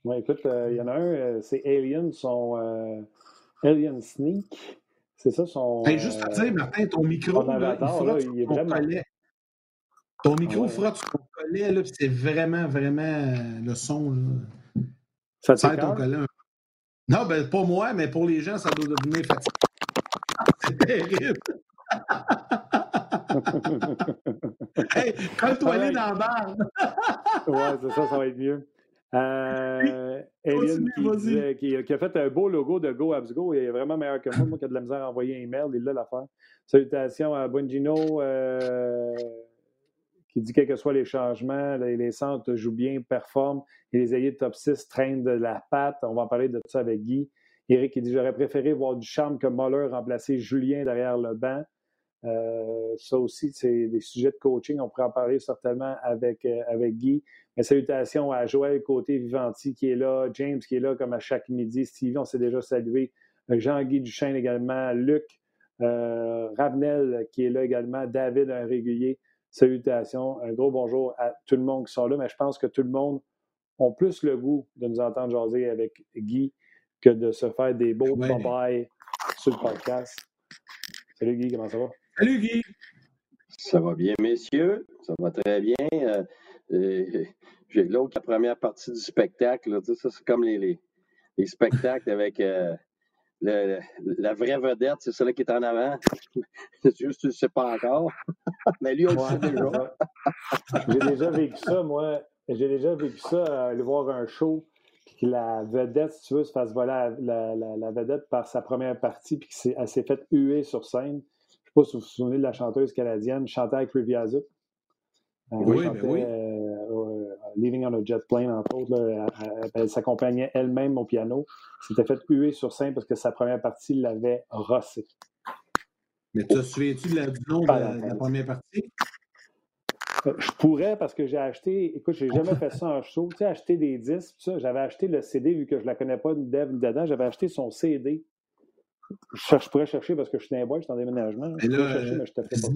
Oui, écoute, il euh, y en a un, c'est Alien, son Alien Sneak. C'est ça son. juste à dire, Martin, ton micro, là, il, est vraiment... Ton micro ah frotte sur ton collet, là, c'est vraiment, vraiment euh, le son. Là. Ça te ton collet. Non, ben, pas moi, mais pour les gens, ça doit devenir fatigant. C'est terrible. hey, colle-toi ouais. dans la barre. ouais, c'est ça, ça va être mieux. Euh, qui, qui, a fait un beau logo de Go Abs Go. Il est vraiment meilleur que moi. Moi qui ai de la misère à envoyer un email, il l'a l'affaire. Salutations à Bongino. Euh, qui dit quels que soient les changements, les, centres jouent bien, performent, et les ailiers de top 6 traînent de la patte. On va en parler de ça avec Guy. Eric qui dit J'aurais préféré voir du charme que Muller remplacer Julien derrière le banc. Euh, ça aussi, c'est des sujets de coaching. On pourrait en parler certainement avec, euh, avec Guy. Mais salutations à Joël Côté Vivanti qui est là, James qui est là comme à chaque midi, Stevie, on s'est déjà salué, Jean-Guy Duchesne également, Luc, euh, Ravenel qui est là également, David, un régulier. Salutations, un gros bonjour à tout le monde qui sont là, mais je pense que tout le monde ont plus le goût de nous entendre jaser avec Guy que de se faire des beaux ouais. sur le podcast. Salut Guy, comment ça va? Salut Guy! Ça va bien, messieurs? Ça va très bien. Euh, euh, j'ai l'autre, la première partie du spectacle. ça, c'est comme les, les, spectacles avec euh, la vraie vedette, c'est celui qui est en avant. Juste, tu ne sais pas encore. Mais lui, on le sait déjà. J'ai déjà vécu ça, moi. J'ai déjà vécu ça, aller voir un show, puis que la vedette, si tu veux, se fasse voler la, la, vedette par sa première partie, puis qu'elle s'est faite huer sur scène. Je ne sais pas si vous vous souvenez de la chanteuse canadienne, chantait avec Riviera euh, oui, chantait, oui. Euh, Living on a Jet Plane, entre autres. elle, s'accompagnait elle-même au piano. S'était fait huer sur scène parce que sa première partie l'avait rossé. Mais tu te souviens-tu du nom de la première partie? Euh, je pourrais parce que j'ai acheté, écoute, j'ai jamais fait ça en show, tu sais, acheter des disques, ça, j'avais acheté le CD vu que je la connais pas de Dev dedans, j'avais acheté son CD. Je, pourrais chercher parce que je suis dans les bois, je suis en déménagement. Je pourrais chercher, mais je te fais pas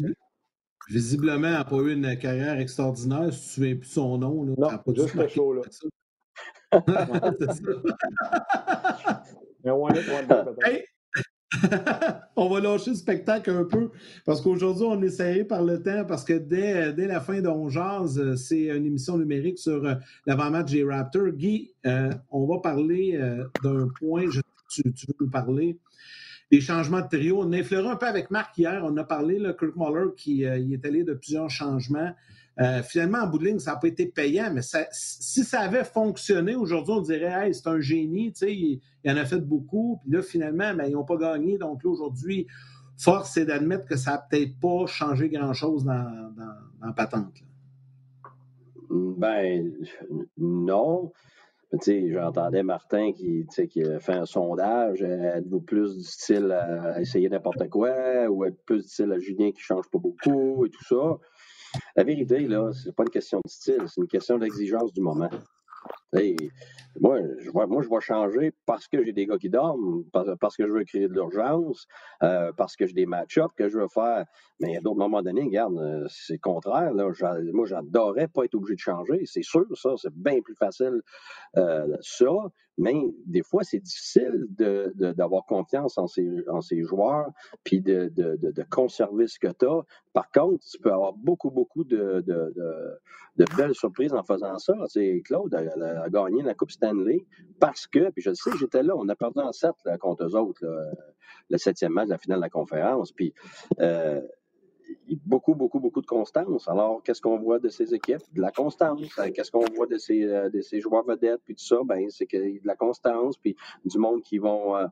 Visiblement, elle n'a pas eu une carrière extraordinaire, si tu ne souviens plus son nom. Là, non, pas juste le show, là. mais one it, one peut-être. on va lâcher le spectacle un peu parce qu'aujourd'hui, on est serré par le temps parce que dès, dès la fin de euh, c'est une émission numérique sur euh, l'avant-match des Raptors. Guy, euh, on va parler d'un point, je, tu, tu, veux nous parler? Des changements de trio. On effleuré un peu avec Marc hier, on a parlé, là, Kirk Muller qui y est allé de plusieurs changements. finalement, en bout de ligne, ça n'a pas été payant, mais si ça avait fonctionné aujourd'hui, on dirait hey, c'est un génie, tu sais, il en a fait beaucoup. Puis là, finalement, ben, ils n'ont pas gagné. Donc là, aujourd'hui, force est d'admettre que ça n'a peut-être pas changé grand-chose dans, dans, patente. Ben, non. J'entendais Martin qui, qui a fait un sondage. Êtes-vous plus du style à essayer n'importe quoi ou êtes plus du style à Julien qui ne change pas beaucoup et tout ça? La vérité, là, c'est pas une question de style, c'est une question d'exigence du moment moi, je vois, moi, je vais changer parce que j'ai des gars qui dorment, parce que je veux créer de l'urgence, euh, parce que j'ai des match-ups que je veux faire. Mais à d'autres moments donnés, regarde, euh, c'est contraire. Là, moi, j'adorais pas être obligé de changer. C'est sûr, ça, c'est bien plus facile, euh, ça. Mais des fois, c'est difficile d'avoir confiance en ces, en ces joueurs, puis de, de, conserver ce que tu as. Par contre, tu peux avoir beaucoup, beaucoup de, belles surprises en faisant ça. C'est Claude a, gagné la Coupe Stanley parce que, puis je le sais, j'étais là, on a perdu en 7 contre eux autres, le septième match de la finale de la conférence. Puis euh, beaucoup, beaucoup, beaucoup de constance. Alors, qu'est-ce qu'on voit de ces équipes? De la constance. Euh, qu'est-ce qu'on voit de ces, euh, de ces joueurs vedettes, puis tout ça? Ben, c'est a de la constance, puis du monde qui vont, euh,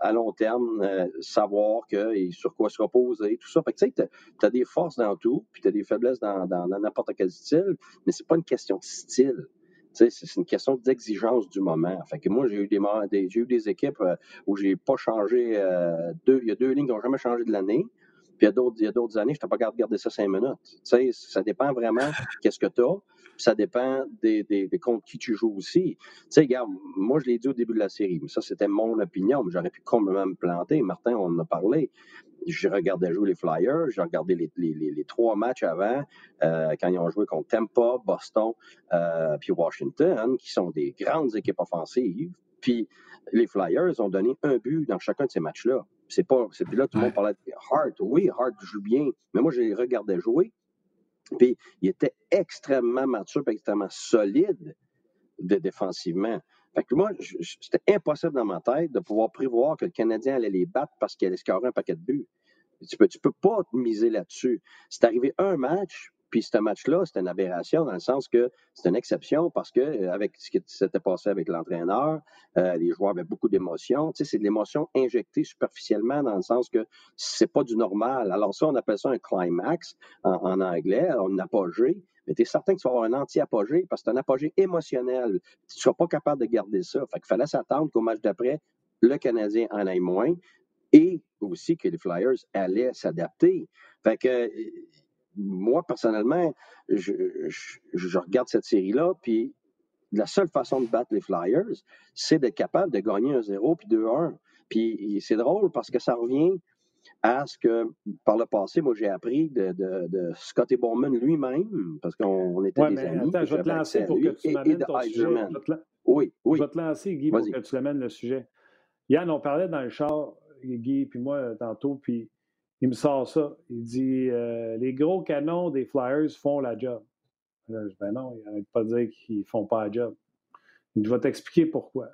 à long terme, savoir que, et sur quoi se reposer, tout ça. Fait que, tu sais, as des forces dans tout, puis tu as des faiblesses dans, n'importe quel style, mais c'est pas une question de style. C'est une question d'exigence du moment. Fait que moi, j'ai eu des, j'ai eu des équipes où j'ai pas changé deux. Il y a deux lignes qui n'ont jamais changé de l'année. Puis il y a d'autres années, je n'ai pas de garder ça cinq minutes. Tu sais, ça dépend vraiment qu'est-ce que tu as. Ça dépend des, des, contre qui tu joues aussi. Tu sais, regarde, moi, je l'ai dit au début de la série, mais ça, c'était mon opinion, mais j'aurais pu complètement me planter. Martin, on en a parlé. Je regardais jouer les Flyers, j'ai regardé les, les, les, trois matchs avant, euh, quand ils ont joué contre Tampa, Boston, euh, puis Washington, qui sont des grandes équipes offensives. Puis les Flyers ont donné un but dans chacun de ces matchs-là. C'est pas. Puis là, tout le monde parlait de Hart. Oui, Hart joue bien. Mais moi, je les regardais jouer. Puis il était extrêmement mature, extrêmement solide de, défensivement. Fait que moi, c'était impossible dans ma tête de pouvoir prévoir que le Canadien allait les battre parce qu'il allait scorer un paquet de buts. Tu peux, tu peux pas te miser là-dessus. C'est arrivé un match, puis ce match-là, c'était une aberration dans le sens que c'est une exception parce que euh, avec ce qui s'était passé avec l'entraîneur, euh, les joueurs avaient beaucoup d'émotions. Tu sais, c'est de l'émotion injectée superficiellement dans le sens que c'est pas du normal. Alors ça, on appelle ça un climax en, anglais, un apogée. Mais tu es certain que tu vas avoir un anti-apogée parce que c'est un apogée émotionnel. Tu ne seras pas capable de garder ça. Fait qu'il fallait s'attendre qu'au match d'après, le Canadien en aille moins et aussi que les Flyers allaient s'adapter. Fait que moi, personnellement, je, regarde cette série-là, puis la seule façon de battre les Flyers, c'est d'être capable de gagner un 0 puis 2-1. Puis c'est drôle parce que ça revient à ce que, par le passé, moi, j'ai appris de, de, de Scotty Bowman lui-même, parce qu'on était des amis. Attends, je vais te lancer pour que tu m'amènes ton sujet. Oui, oui. Je vais te lancer, Guy, pour que tu amènes le sujet. Yann, on parlait dans le char, Guy, puis moi, tantôt, puis il me sort ça. Il dit euh, Les gros canons des Flyers font la job. Là, je dis, ben non, il n'arrête pas de dire qu'ils font pas la job. Je vais t'expliquer pourquoi.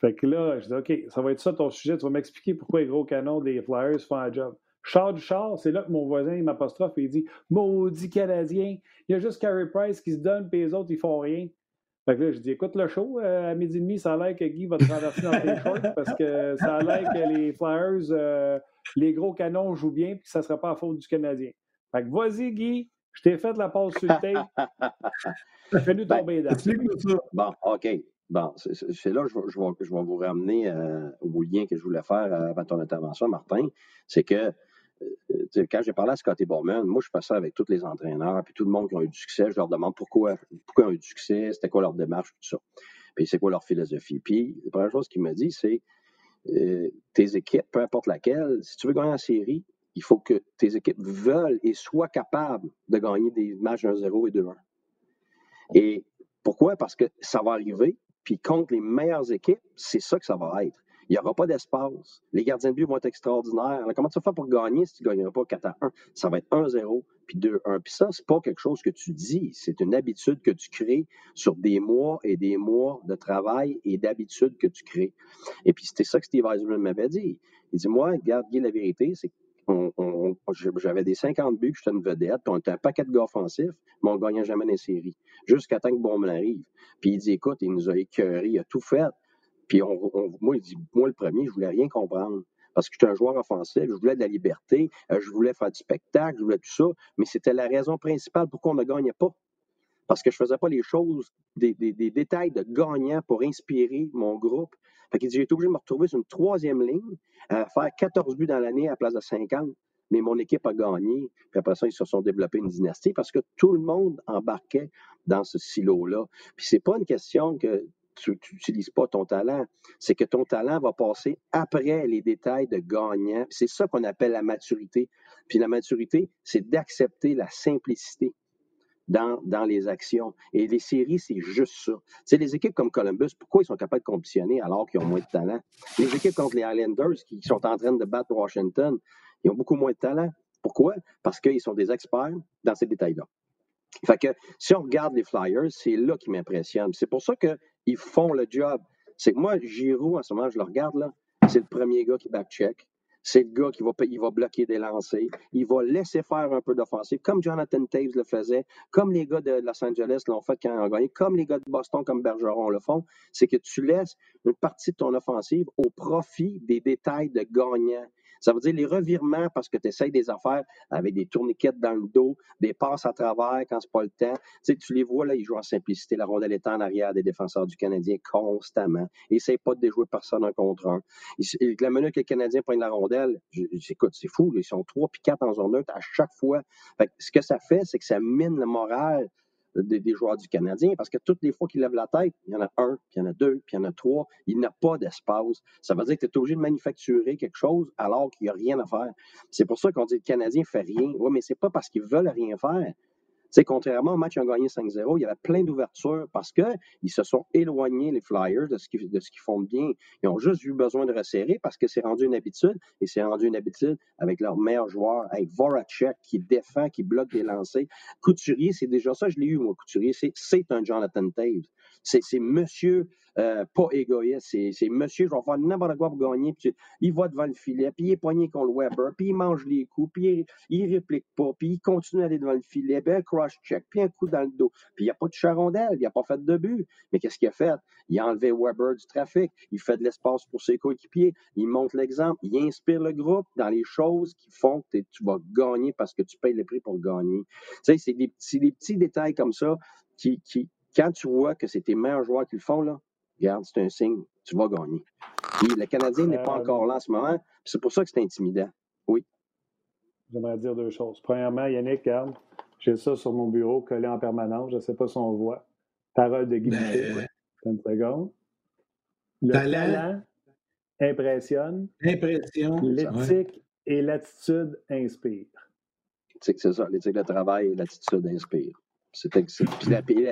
Fait que là, je dis, OK, ça va être ça ton sujet. Tu vas m'expliquer pourquoi les gros canons des Flyers font un job. Char du char, c'est là que mon voisin il m'apostrophe et il dit Maudit Canadien, il y a juste Carey Price qui se donne, puis les autres, ils font rien. Fait que là, je dis Écoute le show, euh, à midi et demi, ça a l'air que Guy va traverser dans tes shorts parce que ça a l'air que les Flyers, euh, les gros canons jouent bien, puis que ça ne sera pas à faute du Canadien. Fait que vas-y, Guy, je t'ai fait la pause sur le tape. Fais-nous ben, tomber dedans. Bon, OK. Bon, c'est là que je, je, vais, je vais vous ramener euh, au lien que je voulais faire euh, avant ton intervention, Martin. C'est que euh, quand j'ai parlé à Scotty Bowman, moi, je passais avec tous les entraîneurs, puis tout le monde qui a eu du succès, je leur demande pourquoi, pourquoi ils ont eu du succès, c'était quoi leur démarche, tout ça. Puis c'est quoi leur philosophie. Puis la première chose qu'il m'a dit, c'est tes équipes, peu importe laquelle, si tu veux gagner en série, il faut que tes équipes veulent et soient capables de gagner des matchs 1-0 et 2-1. Et pourquoi? Parce que ça va arriver, puis contre les meilleures équipes, c'est ça que ça va être. Il n'y aura pas d'espace. Les gardiens de but vont être extraordinaires. comment tu vas faire pour gagner si tu ne gagneras pas 4 à 1? Ça va être 1-0, puis 2-1. Puis ça, c'est pas quelque chose que tu dis. C'est une habitude que tu crées sur des mois et des mois de travail et d'habitude que tu crées. Et puis c'était ça que Steve Eisenman m'avait dit. Il dit, moi, regarde, la vérité, c'est j'avais des 50 buts, j'étais une vedette, puis on était un paquet de gars offensifs, mais on ne gagnait jamais les séries. Jusqu'à temps que Bon arrive. Puis il dit, écoute, il nous a écœurés, il a tout fait. Puis dit, moi, le premier, je voulais rien comprendre. Parce que j'étais un joueur offensif, je voulais de la liberté, euh, je voulais faire du spectacle, je voulais tout ça, mais c'était la raison principale pourquoi on ne gagnait pas. Parce que je ne faisais pas les choses, des, détails de gagnant pour inspirer mon groupe. Fait qu'il dit, j'ai été obligé de me retrouver sur une troisième ligne, à faire 14 buts dans l'année à la place de 50 mais mon équipe a gagné. Puis après ça, ils se sont développés une dynastie parce que tout le monde embarquait dans ce silo-là. Puis c'est pas une question que tu n'utilises pas ton talent, c'est que ton talent va passer après les détails de gagnant. C'est ça qu'on appelle la maturité. Puis la maturité, c'est d'accepter la simplicité. Dans, dans, les actions. Et les séries, c'est juste ça. C'est les équipes comme Columbus, pourquoi ils sont capables de compétitionner alors qu'ils ont moins de talent? Les équipes contre les Islanders qui sont en train de battre Washington, ils ont beaucoup moins de talent. Pourquoi? Parce qu'ils sont des experts dans ces détails-là. Fait si on regarde les Flyers, c'est là qui m'impressionne. C'est pour ça qu'ils font le job. C'est que moi, Giroud, en ce moment, je le regarde là, c'est le premier gars qui back-check. C'est le gars qui va, il va bloquer des lancers. Il va laisser faire un peu d'offensive, comme Jonathan Taves le faisait, comme les gars de Los Angeles l'ont fait quand ils ont gagné, comme les gars de Boston, comme Bergeron le font. C'est que tu laisses une partie de ton offensive au profit des détails de gagnants. Ça veut dire les revirements parce que tu essayes des affaires avec des tourniquettes dans le dos, des passes à travers quand c'est pas le temps. Tu, tu les vois là, ils jouent en simplicité. La rondelle est en arrière des défenseurs du Canadien constamment. Ils n'essayent pas de déjouer personne un contre un. la minute que les Canadiens prennent la rondelle, écoute, c'est fou. Ils sont trois puis quatre en zone neutre à chaque fois. ce que ça fait, c'est que ça mine le moral des, joueurs du Canadien, parce que toutes les fois qu'ils lèvent la tête, il y en a un, puis il y en a deux, puis il y en a trois, il n'y a pas d'espace. Ça veut dire que tu es obligé de manufacturer quelque chose alors qu'il n'y a rien à faire. C'est pour ça qu'on dit que le Canadien fait rien. Oui, mais c'est pas parce qu'ils veulent rien faire sais, contrairement au match ils ont gagné 5-0, il y avait plein d'ouvertures parce qu'ils se sont éloignés, les Flyers, de ce qu'ils font bien. Ils ont juste eu besoin de resserrer parce que c'est rendu une habitude et c'est rendu une habitude avec leur meilleur joueur, avec Voracek qui défend, qui bloque des lancers. Couturier, c'est déjà ça, je l'ai eu, moi, Couturier, c'est un Jonathan Taves. C'est monsieur euh, pas égoïste, c'est monsieur, je vais faire n'importe quoi pour gagner. Puis il va devant le filet, puis il est poigné contre Weber, puis il mange les coups, puis il, ne réplique pas, puis il continue à aller devant le filet, puis un cross-check, puis un coup dans le dos. Puis il n'y a pas de charondelle, il n'a pas fait de but. Mais qu'est-ce qu'il a fait? Il a enlevé Weber du trafic, il fait de l'espace pour ses coéquipiers, il montre l'exemple, il inspire le groupe dans les choses qui font que tu vas gagner parce que tu payes le prix pour gagner. Tu sais, c'est des, des, petits détails comme ça qui, quand tu vois que c'est tes meilleurs joueurs qui le font, là, regarde, c'est un signe, tu vas gagner. Puis le Canadien n'est pas encore là en ce moment, c'est pour ça que c'est intimidant. Oui. J'aimerais dire deux choses. Premièrement, Yannick, regarde, j'ai ça sur mon bureau collé en permanence, je ne sais pas si on voit. Parole de Guy ben, Une seconde. Le talent, impressionne. Impression. L'éthique et l'attitude inspire. C'est ça, l'éthique de travail et l'attitude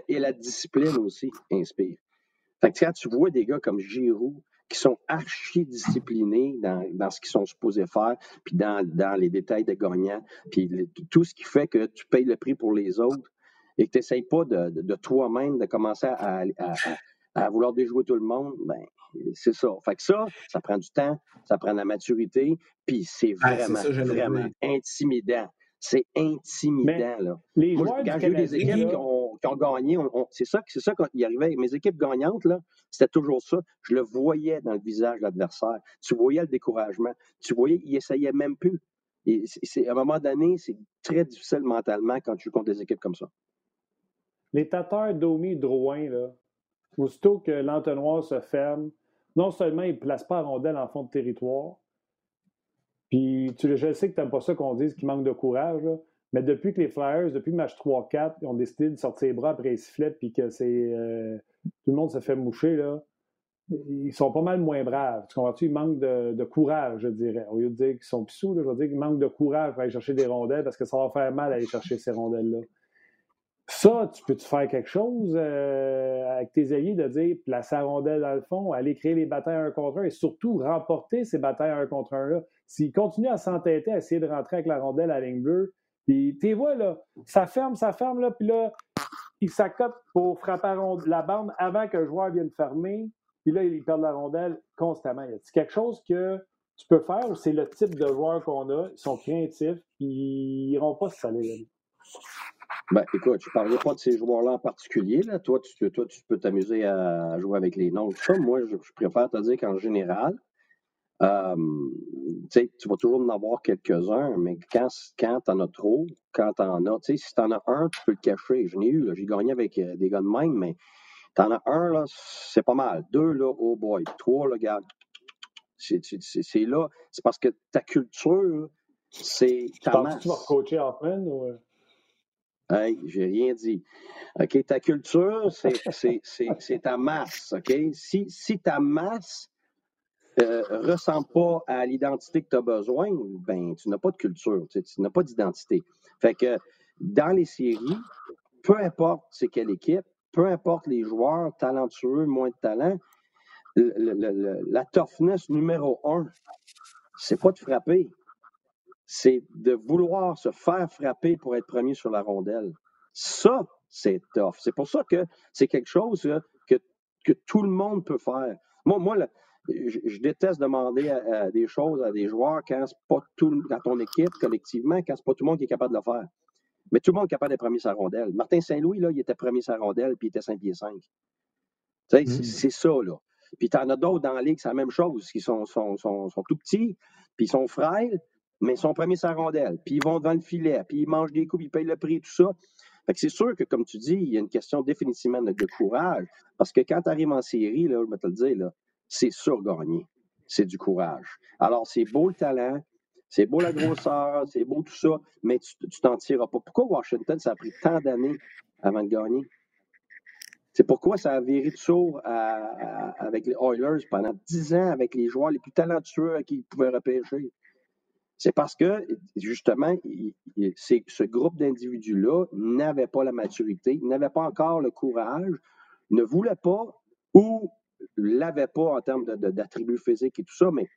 et la discipline aussi inspire. Fait que quand tu vois des gars comme Giroud qui sont archi disciplinés dans, dans ce qu'ils sont supposés faire, puis dans, dans les détails de gagnant, puis tout ce qui fait que tu payes le prix pour les autres et que tu n'essayes pas de, de, toi-même de commencer à, à, à, vouloir déjouer tout le monde, ben c'est ça. Fait que ça, ça prend du temps, ça prend de la maturité, puis c'est vraiment, vraiment intimidant. C'est intimidant, là. Les Moi, quand j'ai eu des équipes qui, ont, gagné, c'est ça, c'est ça qu'il arrivait. Mes équipes gagnantes, là, c'était toujours ça. Je le voyais dans le visage de l'adversaire. Tu voyais le découragement. Tu voyais, il essayait même plus. Et à un moment donné, c'est très difficile mentalement quand tu joues contre des équipes comme ça. Les tateurs Domi Drouin, là, aussitôt que l'entonnoir se ferme, non seulement ils ne placent pas la rondelle en fond de territoire, puis tu, je sais que tu n'aimes pas ça qu'on dise qu'il manque de courage, mais depuis que les Flyers, depuis le match 3-4, ils ont décidé de sortir les bras après les sifflets, puis que c'est euh, tout le monde se fait moucher, là, ils sont pas mal moins braves. Tu comprends-tu? Ils manquent de, courage, je dirais. Au lieu de dire qu'ils sont pissous, je veux dire qu'ils manquent de courage pour aller chercher des rondelles parce que ça va faire mal d'aller chercher ces rondelles-là. Ça, tu peux-tu faire quelque chose euh, avec tes alliés de dire placer la rondelle dans le fond, aller créer les batailles un contre un et surtout remporter ces batailles un contre un-là? S'ils continuent à s'entêter, à essayer de rentrer avec la rondelle à la ligne bleue, puis tu vois, ça ferme, ça ferme, là, puis là, ils s'accotent pour frapper la bande avant que le joueur vienne fermer, puis là, ils perdent la rondelle constamment. A quelque chose que tu peux faire ou c'est le type de joueur qu'on a? Ils sont créatifs, ils n'iront pas se saler. Ben, écoute, je ne parlais pas de ces joueurs-là en particulier. Là. Toi, tu, toi, tu peux t'amuser à jouer avec les noms. Ça, moi, je, préfère te dire qu'en général, euh, tu vas toujours en avoir quelques-uns, mais quand, quand tu en as trop, quand tu en as, si tu en as un, tu peux le cacher. Je n'ai eu, j'ai gagné avec euh, des gars de même, mais tu en as un, là, c'est pas mal. Deux, là, oh boy. Trois, là, regarde. C'est là, c'est parce que ta culture, c'est ta masse. Tu vas coacher en fin ou... Euh? Hey, j'ai rien dit. OK, ta culture, c'est ta masse. OK? Si, si ta masse ressemble pas à l'identité que tu as besoin, ben, tu n'as pas de culture, tu, n'as pas d'identité. Fait que dans les séries, peu importe c'est quelle équipe, peu importe les joueurs, talentueux, moins de talent, la toughness numéro un, c'est pas de frapper, c'est de vouloir se faire frapper pour être premier sur la rondelle. Ça, c'est tough. C'est pour ça que c'est quelque chose que, que tout le monde peut faire. Moi, moi je, déteste demander des choses à des joueurs quand c'est pas tout dans ton équipe collectivement, quand c'est pas tout le monde qui est capable de le faire. Mais tout le monde est capable d'être premier la rondelle. Martin Saint-Louis, là, il était premier la rondelle, puis il était 5 pieds 5. Mm. C'est ça, là. Puis tu en as d'autres dans la ligue, c'est la même chose, qui sont, sont, sont, sont tout petits, puis ils sont frêles, mais ils sont premiers sa rondelle, puis ils vont devant le filet, puis ils mangent des coups, puis ils payent le prix, tout ça. Fait que c'est sûr que, comme tu dis, il y a une question définitivement de, courage, parce que quand tu arrives en série, là, je vais te le dire, là, c'est sûr gagner. C'est du courage. Alors, c'est beau le talent, c'est beau la grosseur, c'est beau tout ça, mais tu t'en tireras pas. Pourquoi Washington, ça a pris tant d'années avant de gagner? C'est pourquoi ça a viré de sourd avec les Oilers pendant dix ans avec les joueurs les plus talentueux à qui ils pouvaient repêcher. C'est parce que, justement, ce groupe d'individus-là n'avait pas la maturité, n'avait pas encore le courage, ne voulait pas ou l'avait pas en termes d'attributs physiques et tout ça. Mais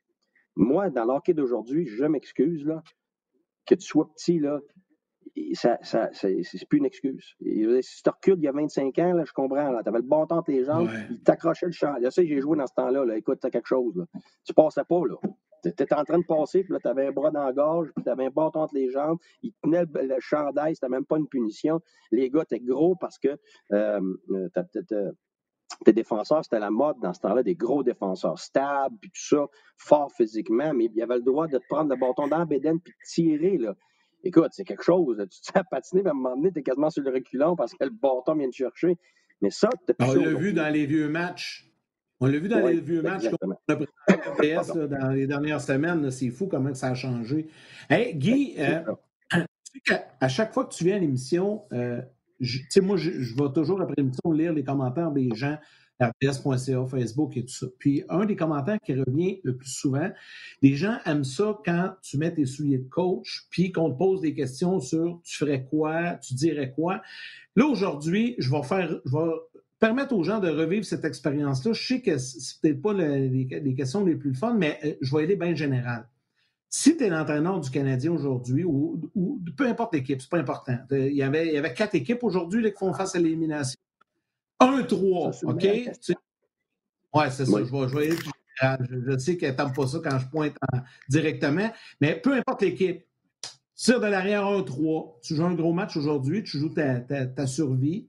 moi, dans l'hockey d'aujourd'hui, je m'excuse, là, que tu sois petit, là, ça, ça, c'est plus une excuse. si tu recules il y a 25 ans, là, je comprends. Tu avais le temps entre les jambes, il t'accrochait le champ. Je sais, j'ai joué dans ce temps-là. Là. Écoute, tu as quelque chose. Là. Tu passais pas. là. Tu étais en train de passer, puis là, tu avais un bras dans la gorge, puis tu avais un bâton entre les jambes. Il tenait le, chandail, c'était même pas une punition. Les gars étaient gros parce que euh, euh tes défenseurs, c'était la mode dans ce temps-là, des gros défenseurs stables, puis tout ça, fort physiquement, mais il y avait le droit de te prendre le bâton dans la bédaine puis de tirer. Là. Écoute, c'est quelque chose. Tu te à patiner, à un moment donné, tu es quasiment sur le reculon parce que le bâton vient te chercher. Mais ça, tu On l'a vu dans les vieux matchs. On l'a vu dans les vieux matchs qu'on a PS dans les dernières semaines. C'est fou comment ça a changé. Hey, Guy, euh, à chaque fois que tu viens à l'émission, euh, moi, je, vais toujours après l'émission lire les commentaires des gens RTS.ca, Facebook et tout ça. Puis, un des commentaires qui revient le plus souvent, les gens aiment ça quand tu mets tes souliers de coach, puis qu'on te pose des questions sur tu ferais quoi, tu dirais quoi. Là, aujourd'hui, je vais faire, je vais permettre aux gens de revivre cette expérience-là. Je sais que c'est peut-être pas les, questions les plus fun, mais euh, je vais aller bien général. Si tu es l'entraîneur du Canadien aujourd'hui, ou, peu importe l'équipe, c'est pas important. Il y avait, il y avait quatre équipes aujourd'hui qui font face à l'élimination. 1-3, OK? Oui, c'est ça. Je, vais, je, je, sais qu'elle n'aime pas ça quand je pointe directement, mais peu importe l'équipe. Tire de l'arrière 1-3. Tu joues un gros match aujourd'hui, tu joues ta, survie.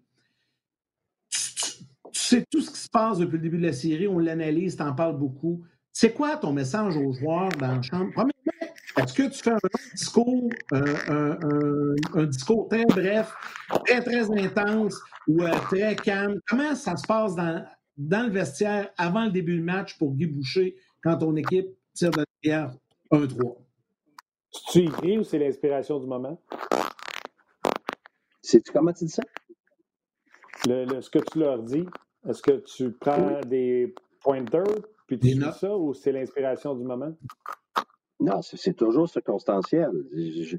Tu, sais tout ce qui se passe depuis le début de la série, on l'analyse, tu en parles beaucoup. C'est quoi ton message aux joueurs dans la chambre? Est-ce que tu fais un discours, euh, un, discours très bref, très, très intense ou euh, très calme? Comment ça se passe dans, dans le vestiaire avant le début du match pour Guy Boucher quand ton équipe tire de l'arrière 1-3? Tu écris ou c'est l'inspiration du moment? C'est comment tu dis ça? Le, ce que tu leur dis, est-ce que tu prends des pointers puis tu dis ça ou c'est l'inspiration du moment? Non, c'est toujours circonstanciel. Je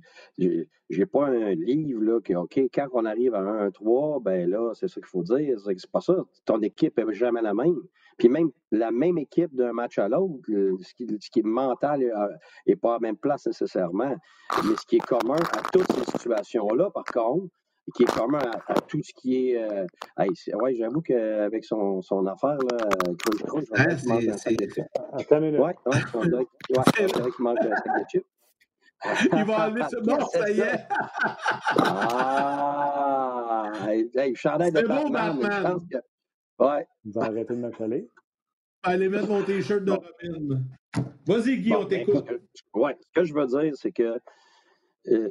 n'ai pas un livre là, qui, OK, quand on arrive à 1-3, ben là, c'est ça qu'il faut dire. C'est pas ça. Ton équipe n'est jamais la même. Puis même la même équipe d'un match à l'autre, ce qui, ce qui, est mental n'est pas à la même place nécessairement. Mais ce qui est commun à toutes ces situations-là, par contre, qui est commun à, tout ce qui est. Euh, ouais, j'avoue qu'avec son, son affaire, là, Crunch Crunch, un sac de chips. Attends une minute. Ouais, ouais, on dirait, qu'il mange un sac de chips. Il va enlever ce bon, ça y est. ah! Hey, chandail de Batman, bon, Batman. Je pense que... Ouais. Il va arrêter de me coller. Allez mettre mon t-shirt de Robin. Vas-y, Guy, on ben, t'écoute. Ouais, ce que je veux dire, c'est que euh,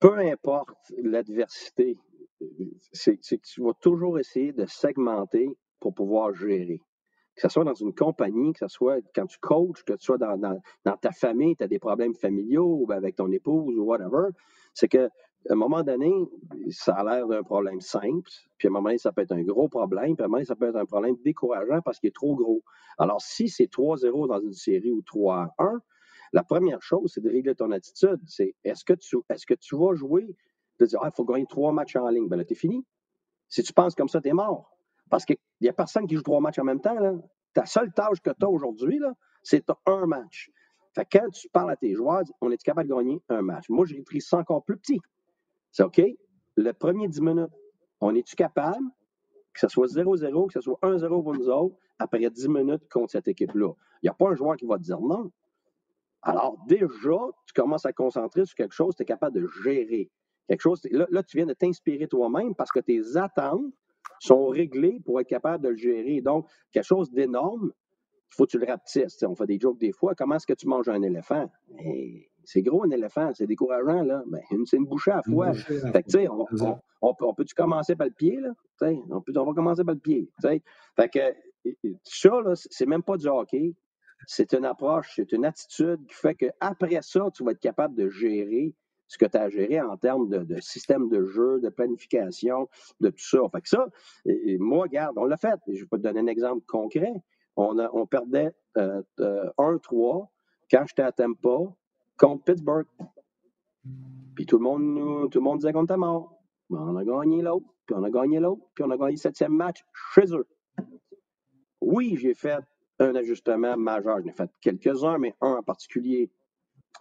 peu importe l'adversité, c'est que tu vas toujours essayer de segmenter pour pouvoir gérer. Que ce soit dans une compagnie, que ce soit quand tu coaches, que tu sois dans, ta famille, tu as des problèmes familiaux ou avec ton épouse ou whatever, c'est que à un moment donné, ça a l'air d'un problème simple, puis à un moment donné, ça peut être un gros problème, puis à un moment donné, ça peut être un problème décourageant parce qu'il est trop gros. Alors, si c'est 3-0 dans une série ou 3-1, la première chose, c'est de régler ton attitude. C'est est-ce que tu est-ce que tu vas jouer, de dire Ah, il faut gagner trois matchs en ligne. Ben là, t'es fini. Si tu penses comme ça, tu es mort. Parce qu'il n'y a personne qui joue trois matchs en même temps. Là. Ta seule tâche que tu as aujourd'hui, c'est un match. Fait quand tu parles à tes joueurs, on est capable de gagner un match? Moi, j'ai pris ça encore plus petit. C'est OK? Le premier 10 minutes, on est-tu capable, que ce soit 0-0, que ce soit 1-0 pour nous autres, après 10 minutes contre cette équipe-là? Il n'y a pas un joueur qui va te dire non. Alors, déjà, tu commences à concentrer sur quelque chose que tu es capable de gérer. Quelque chose, là, là tu viens de t'inspirer toi-même parce que tes attentes sont réglées pour être capable de le gérer. Donc, quelque chose d'énorme, il faut que tu le rapetisses. On fait des jokes des fois. Comment est-ce que tu manges un éléphant? c'est gros un éléphant, c'est décourageant, là. Ben, c'est une bouchée à la fois. Fait que, tu sais, on, peut-tu commencer par le pied, là? on, peut, on va commencer par le pied. Fait que ça, là, c'est même pas du hockey c'est une approche, c'est une attitude qui fait qu'après ça, tu vas être capable de gérer ce que tu as à gérer en termes de, système de jeu, de planification, de tout ça. Fait que ça, et, moi, regarde, on l'a fait. Je vais te donner un exemple concret. On, a, on perdait 1-3 euh, quand j'étais à Tampa contre Pittsburgh. Puis tout le monde, tout le monde disait qu'on était mort. Ben, on a gagné l'autre, puis on a gagné l'autre, puis on a gagné le septième match chez eux. Oui, j'ai fait un ajustement majeur. J'en ai fait quelques-uns, mais un en particulier.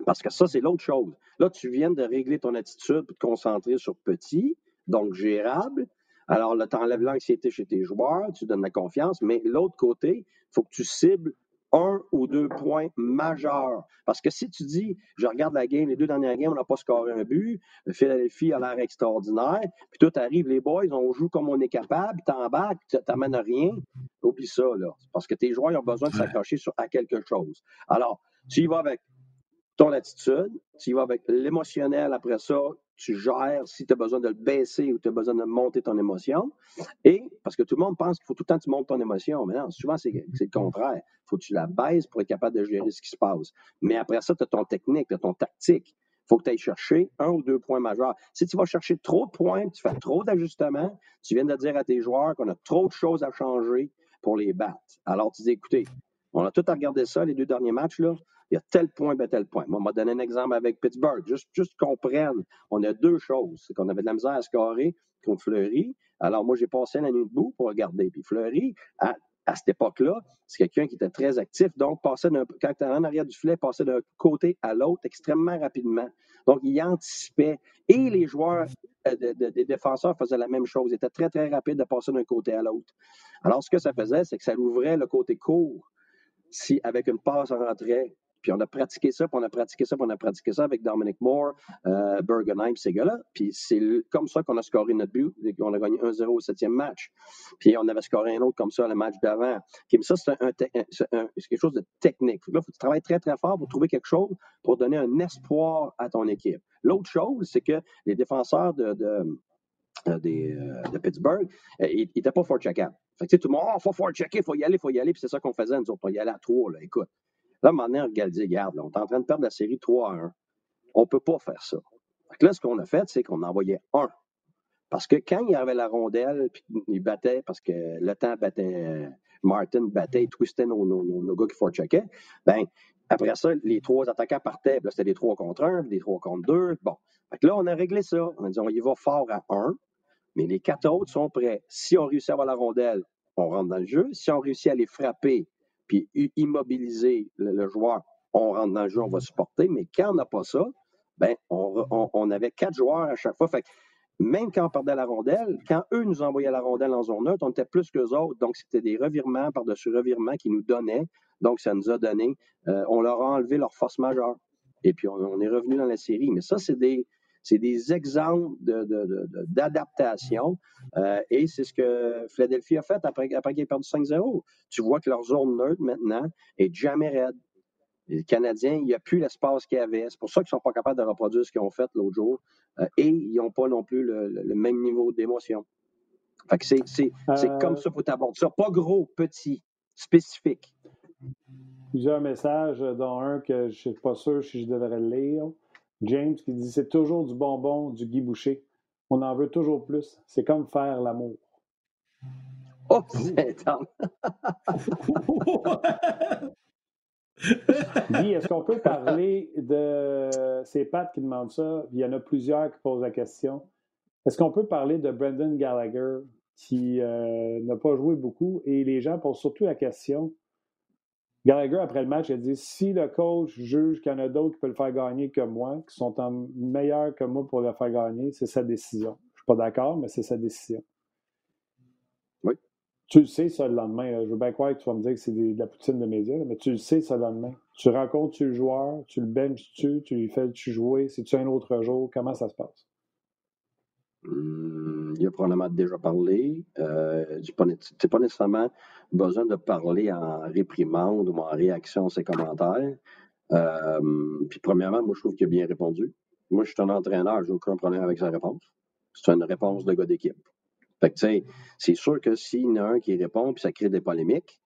Parce que ça, c'est l'autre chose. Là, tu viens de régler ton attitude pour te concentrer sur petit, donc gérable. Alors, là, tu enlèves l'anxiété chez tes joueurs, tu donnes la confiance, mais l'autre côté, il faut que tu cibles un ou deux points majeurs. Parce que si tu dis, je regarde la game, les deux dernières games, on n'a pas scoré un but, Philadelphie a l'air extraordinaire, puis tout arrive, les boys, on joue comme on est capable, t'embarques, tu n'amènes rien, oublie ça, là. Parce que tes joueurs ont besoin de s'accrocher à quelque chose. Alors, tu y vas avec ton attitude, tu y vas avec l'émotionnel après ça, tu gères si tu as besoin de le baisser ou tu as besoin de monter ton émotion. Et parce que tout le monde pense qu'il faut tout le temps que tu montes ton émotion. Mais non, souvent, c'est le contraire. Il faut que tu la baisses pour être capable de gérer ce qui se passe. Mais après ça, tu as ton technique, tu as ton tactique. Il faut que tu ailles chercher un ou deux points majeurs. Si tu vas chercher trop de points, tu fais trop d'ajustements, tu viens de dire à tes joueurs qu'on a trop de choses à changer, pour les battre. Alors, tu dis, écoutez, on a tout à regarder ça, les deux derniers matchs. Il y a tel point, ben tel point. Moi, on m'a donné un exemple avec Pittsburgh. Juste, juste qu'on prenne. On a deux choses. C'est qu'on avait de la misère à scorer contre Fleury. Alors, moi, j'ai passé la nuit debout pour regarder. Puis Fleury, à, à cette époque-là, c'est quelqu'un qui était très actif. Donc, passait quand tu en arrière du filet, passait d'un côté à l'autre extrêmement rapidement. Donc, il anticipait. Et les joueurs euh, des défenseurs faisaient la même chose. Ils étaient très, très rapides de passer d'un côté à l'autre. Alors, ce que ça faisait, c'est que ça ouvrait le côté court si, avec une passe en rentrée, puis on a pratiqué ça, puis on a pratiqué ça, puis on a pratiqué ça avec Dominic Moore, euh, Bergenheim, ces gars-là. Puis c'est comme ça qu'on a scoré notre but. On a gagné 1-0 au septième match. Puis on avait scoré un autre comme ça le match d'avant. mais ça, c'est quelque chose de technique. Là, il faut que tu travailles très, très fort pour trouver quelque chose pour donner un espoir à ton équipe. L'autre chose, c'est que les défenseurs de, de euh, de Pittsburgh, euh, il n'était pas fort check Fait que, tout le monde, il oh, faut fort checker, il faut y aller, il faut y aller. Puis c'est ça qu'on faisait, nous autres. On y allait à trois, là. Écoute, Là, à un moment donné, on regarde, regarde, on est en train de perdre la série 3 à 1. On ne peut pas faire ça. là, ce qu'on a fait, c'est qu'on envoyait un. Parce que quand il y avait la rondelle, puis il battait, parce que le temps battait, Martin battait, il twistait nos, nos, gars qui forecheckaient, ben après ça, les trois attaquants partaient. Là, c'était des trois contre un, des trois contre deux. Bon. Fait là, on a réglé ça. On a dit, on y va fort à un, mais les quatre autres sont prêts. Si on réussit à avoir la rondelle, on rentre dans le jeu. Si on réussit à les frapper, puis immobiliser le, joueur, on rentre dans le jeu, on va supporter. Mais quand on n'a pas ça, ben, on, avait quatre joueurs à chaque fois. Fait même quand on perdait la rondelle, quand eux nous envoyaient la rondelle en zone neutre, on était plus qu'eux autres. Donc, c'était des revirements par-dessus revirements qui nous donnaient. Donc, ça nous a donné, euh, on leur a enlevé leur force majeure. Et puis, on, est revenu dans la série. Mais ça, c'est des, c'est des exemples d'adaptation. Euh, et c'est ce que Philadelphie a fait après, après qu'il ait perdu 5-0. Tu vois que leur zone neutre maintenant est jamais raide. Les Canadiens, il n'y a plus l'espace qu'il y avait. C'est pour ça qu'ils ne sont pas capables de reproduire ce qu'ils ont fait l'autre jour. Euh, et ils n'ont pas non plus le, même niveau d'émotion. Fait que c'est, euh, comme ça pour t'aborder ça. Pas gros, petit, spécifique. Plusieurs messages, dont un que je ne suis pas sûr si je devrais le lire. James qui dit c'est toujours du bonbon, du Guy Boucher. On en veut toujours plus. C'est comme faire l'amour. Oh, c'est Guy, est-ce qu'on peut parler de. C'est Pat qui demande ça. Il y en a plusieurs qui posent la question. Est-ce qu'on peut parler de Brendan Gallagher qui euh, n'a pas joué beaucoup? Et les gens posent surtout la question Gallagher, après le match, a dit si le coach juge qu'il y en a d'autres qui peuvent le faire gagner que moi, qui sont meilleurs que moi pour le faire gagner, c'est sa décision. Je ne suis pas d'accord, mais c'est sa décision. Oui. Tu le sais, ça, le lendemain. Je veux bien croire que tu vas me dire que c'est de la poutine de médias, mais tu le sais, ça, le lendemain. Tu rencontres-tu le joueur, tu le benches-tu, tu lui fais-tu jouer, c'est-tu un autre jour, comment ça se passe? Hum, il a probablement déjà parlé. Euh, tu n'as pas nécessairement besoin de parler en réprimande ou en réaction à ses commentaires. Euh, puis premièrement, moi, je trouve qu'il a bien répondu. Moi, je suis un entraîneur, je n'ai aucun problème avec sa réponse. C'est une réponse de gars d'équipe. Fait que, tu sais, c'est sûr que s'il y en a un qui répond puis ça crée des polémiques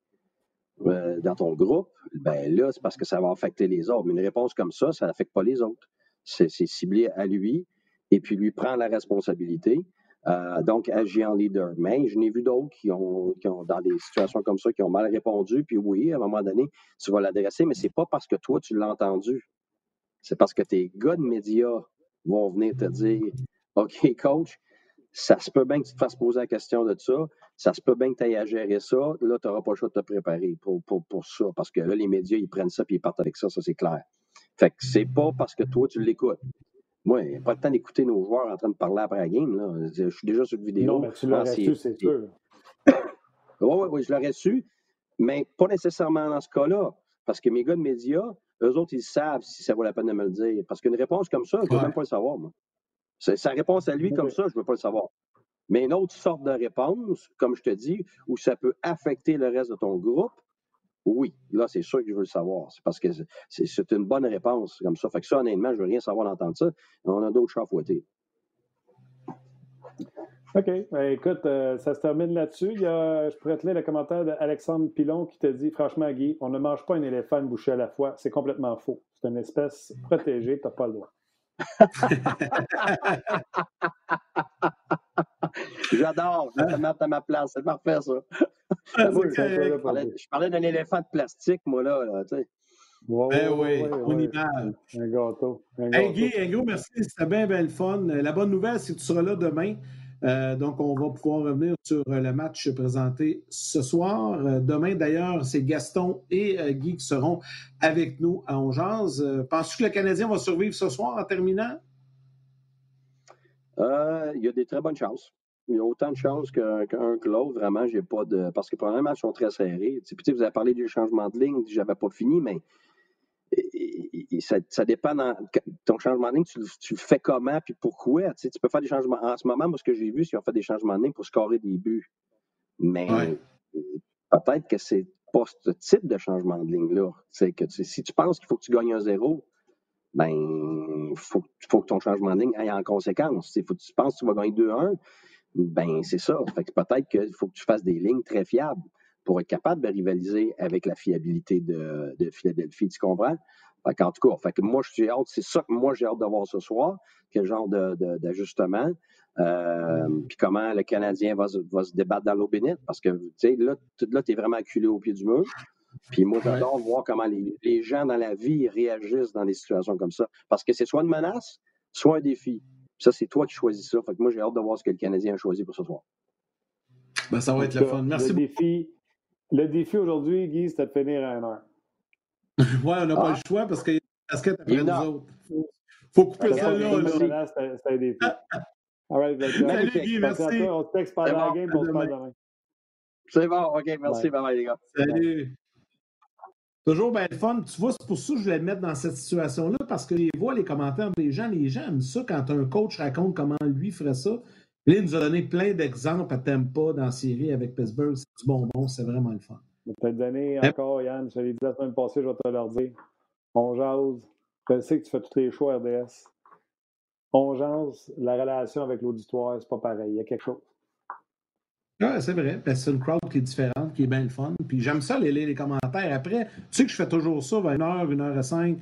euh, dans ton groupe, ben là, c'est parce que ça va affecter les autres. Mais une réponse comme ça, ça n'affecte pas les autres. C'est ciblé à lui et puis lui prend la responsabilité. Euh, donc, agit en leader. Mais je n'ai vu d'autres qui ont, dans des situations comme ça, qui ont mal répondu. Puis oui, à un moment donné, tu vas l'adresser, mais c'est pas parce que toi, tu l'as entendu. C'est parce que tes gars de médias vont venir te dire OK, coach, ça se peut bien que tu te fasses poser la question de ça. Ça se peut bien que tu ailles à gérer ça. Là, tu n'auras pas le choix de te préparer pour, pour, ça. Parce que là, les médias, ils prennent ça puis ils partent avec ça. Ça, c'est clair. Fait que c'est pas parce que toi, tu l'écoutes. Moi, il n'y a pas le temps d'écouter nos joueurs en train de parler après la game. Là. Je suis déjà sur une vidéo. Non, mais tu l'aurais su, c'est sûr. oui, oui, oui, je l'aurais su, mais pas nécessairement dans ce cas-là. Parce que mes gars de médias, eux autres, ils savent si ça vaut la peine de me le dire. Parce qu'une réponse comme ça, je ne veux même pas le savoir, moi. Sa réponse à lui comme ça, je ne veux pas le savoir. Mais une autre sorte de réponse, comme je te dis, où ça peut affecter le reste de ton groupe, oui, là, c'est sûr que je veux le savoir. C'est parce que c'est une bonne réponse comme ça. Fait que ça, honnêtement, je veux rien savoir d'entendre ça. On a d'autres chats à fouetter. OK. Ben, écoute, euh, ça se termine là-dessus. je pourrais te lire le commentaire d'Alexandre Pilon qui te dit Franchement, Guy, on ne mange pas un éléphant une bouchée à la fois. C'est complètement faux. C'est une espèce protégée. Tu n'as pas le droit. J'adore. Te mettre à ma place. C'est parfait, ça. Ah, je, parlais, d'un éléphant de plastique, moi, là. là tu sais. ben oui, on y parle. Un gâteau. Un hey, Guy, un gros merci. C'était bien, bien le fun. La bonne nouvelle, c'est que tu seras là demain. Euh, donc, on va pouvoir revenir sur le match présenté ce soir. Euh, demain, d'ailleurs, c'est Gaston et euh, Guy qui seront avec nous à Ongeaz. Penses-tu que le Canadien va survivre ce soir en terminant? il y a des très bonnes chances. Il y a autant de chances qu'un que l'autre. Vraiment, j'ai pas de. Parce que les matchs sont très serrés. Puis, vous avez parlé du changement de ligne. J'avais pas fini, mais ça, dépend. ton changement de ligne, tu, le fais comment puis pourquoi. Tu, peux faire des changements. En ce moment, moi, ce que j'ai vu, c'est qu'ils ont fait des changements de ligne pour scorer des buts. Mais peut-être que c'est pas ce type de changement de ligne-là. C'est que si tu penses qu'il faut que tu gagnes un zéro, ben, il faut, que ton changement de ligne aille en conséquence. Faut que tu penses que tu vas gagner 2-1, ben, c'est ça. Fait que peut-être qu'il faut que tu fasses des lignes très fiables pour être capable de rivaliser avec la fiabilité de, de Philadelphie. Tu comprends? en tout cas, fait que moi, je suis hâte, c'est ça que moi, j'ai hâte de voir ce soir, quel genre d'ajustement. Euh, puis comment le Canadien va, se débattre dans l'eau bénite, parce que, tu sais, là, là tu es vraiment acculé au pied du mur. Puis moi, j'adore voir comment les, gens dans la vie réagissent dans des situations comme ça. Parce que c'est soit une menace, soit un défi. Ça, c'est toi qui choisis ça. Fait que moi, j'ai hâte de voir ce que le Canadien a choisi pour ce soir. Ben, ça va être le fun. Merci le Défi, le défi aujourd'hui, Guy, c'était de finir à 1 heure. ouais, on n'a pas le ah. choix parce qu'il y a après nous autres. Faut, faut couper ça là. là. C'était un défi. All right, Salut Guy, merci. On se texte pendant la game, on se parle demain. C'est bon, OK, merci, bye bye, les gars. Salut. Toujours bien le fun. Tu vois, c'est pour ça que je voulais le mettre dans cette situation-là, parce que les voix, les commentaires des gens, les gens aiment ça quand un coach raconte comment lui ferait ça. Là, il nous a donné plein d'exemples à Tempa dans la série avec Pittsburgh. C'est du bonbon, c'est vraiment le fun. Je vais te donner encore, Yann, je l'ai dit la semaine passée, je vais te le dire. On jase. Je sais que tu fais tous les choix RDS. On jase. La relation avec l'auditoire, c'est pas pareil. Il y a quelque chose. Oui, c'est vrai. C'est une crowd qui est différente, qui est bien le fun. Puis j'aime ça, les, les commentaires. Après, tu sais que je fais toujours ça, 20 h 1 h 5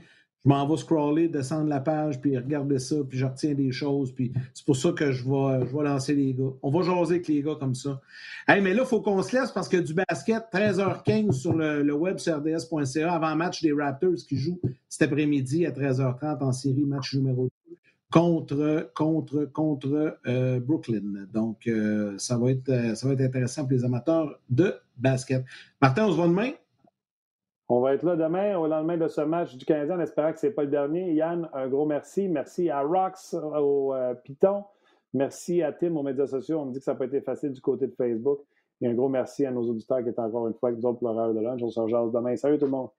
je m'en vais scroller, descendre la page, puis regarder ça, puis je retiens des choses. Puis c'est pour ça que je vais, je lancer les gars. On va jaser avec les gars comme ça. Hey, mais là, il faut qu'on se laisse parce que du basket, 13h15 sur le, web sur rds.ca, avant match des Raptors qui jouent cet après-midi à 13h30 en série, match numéro 2 contre, contre, contre euh, Brooklyn. Donc, euh, ça, va être, ça va être intéressant pour les amateurs de basket. Martin, on se voit demain? On va être là demain, au lendemain de ce match du Canadien, en espérant que ce n'est pas le dernier. Yann, un gros merci. Merci à Rox, au euh, Python. Merci à Tim aux médias sociaux. On me dit que ça n'a pas été facile du côté de Facebook. Et un gros merci à nos auditeurs qui étaient encore une fois avec nous autres pour l'heure de lunch. On se rejoint demain. Salut tout le monde.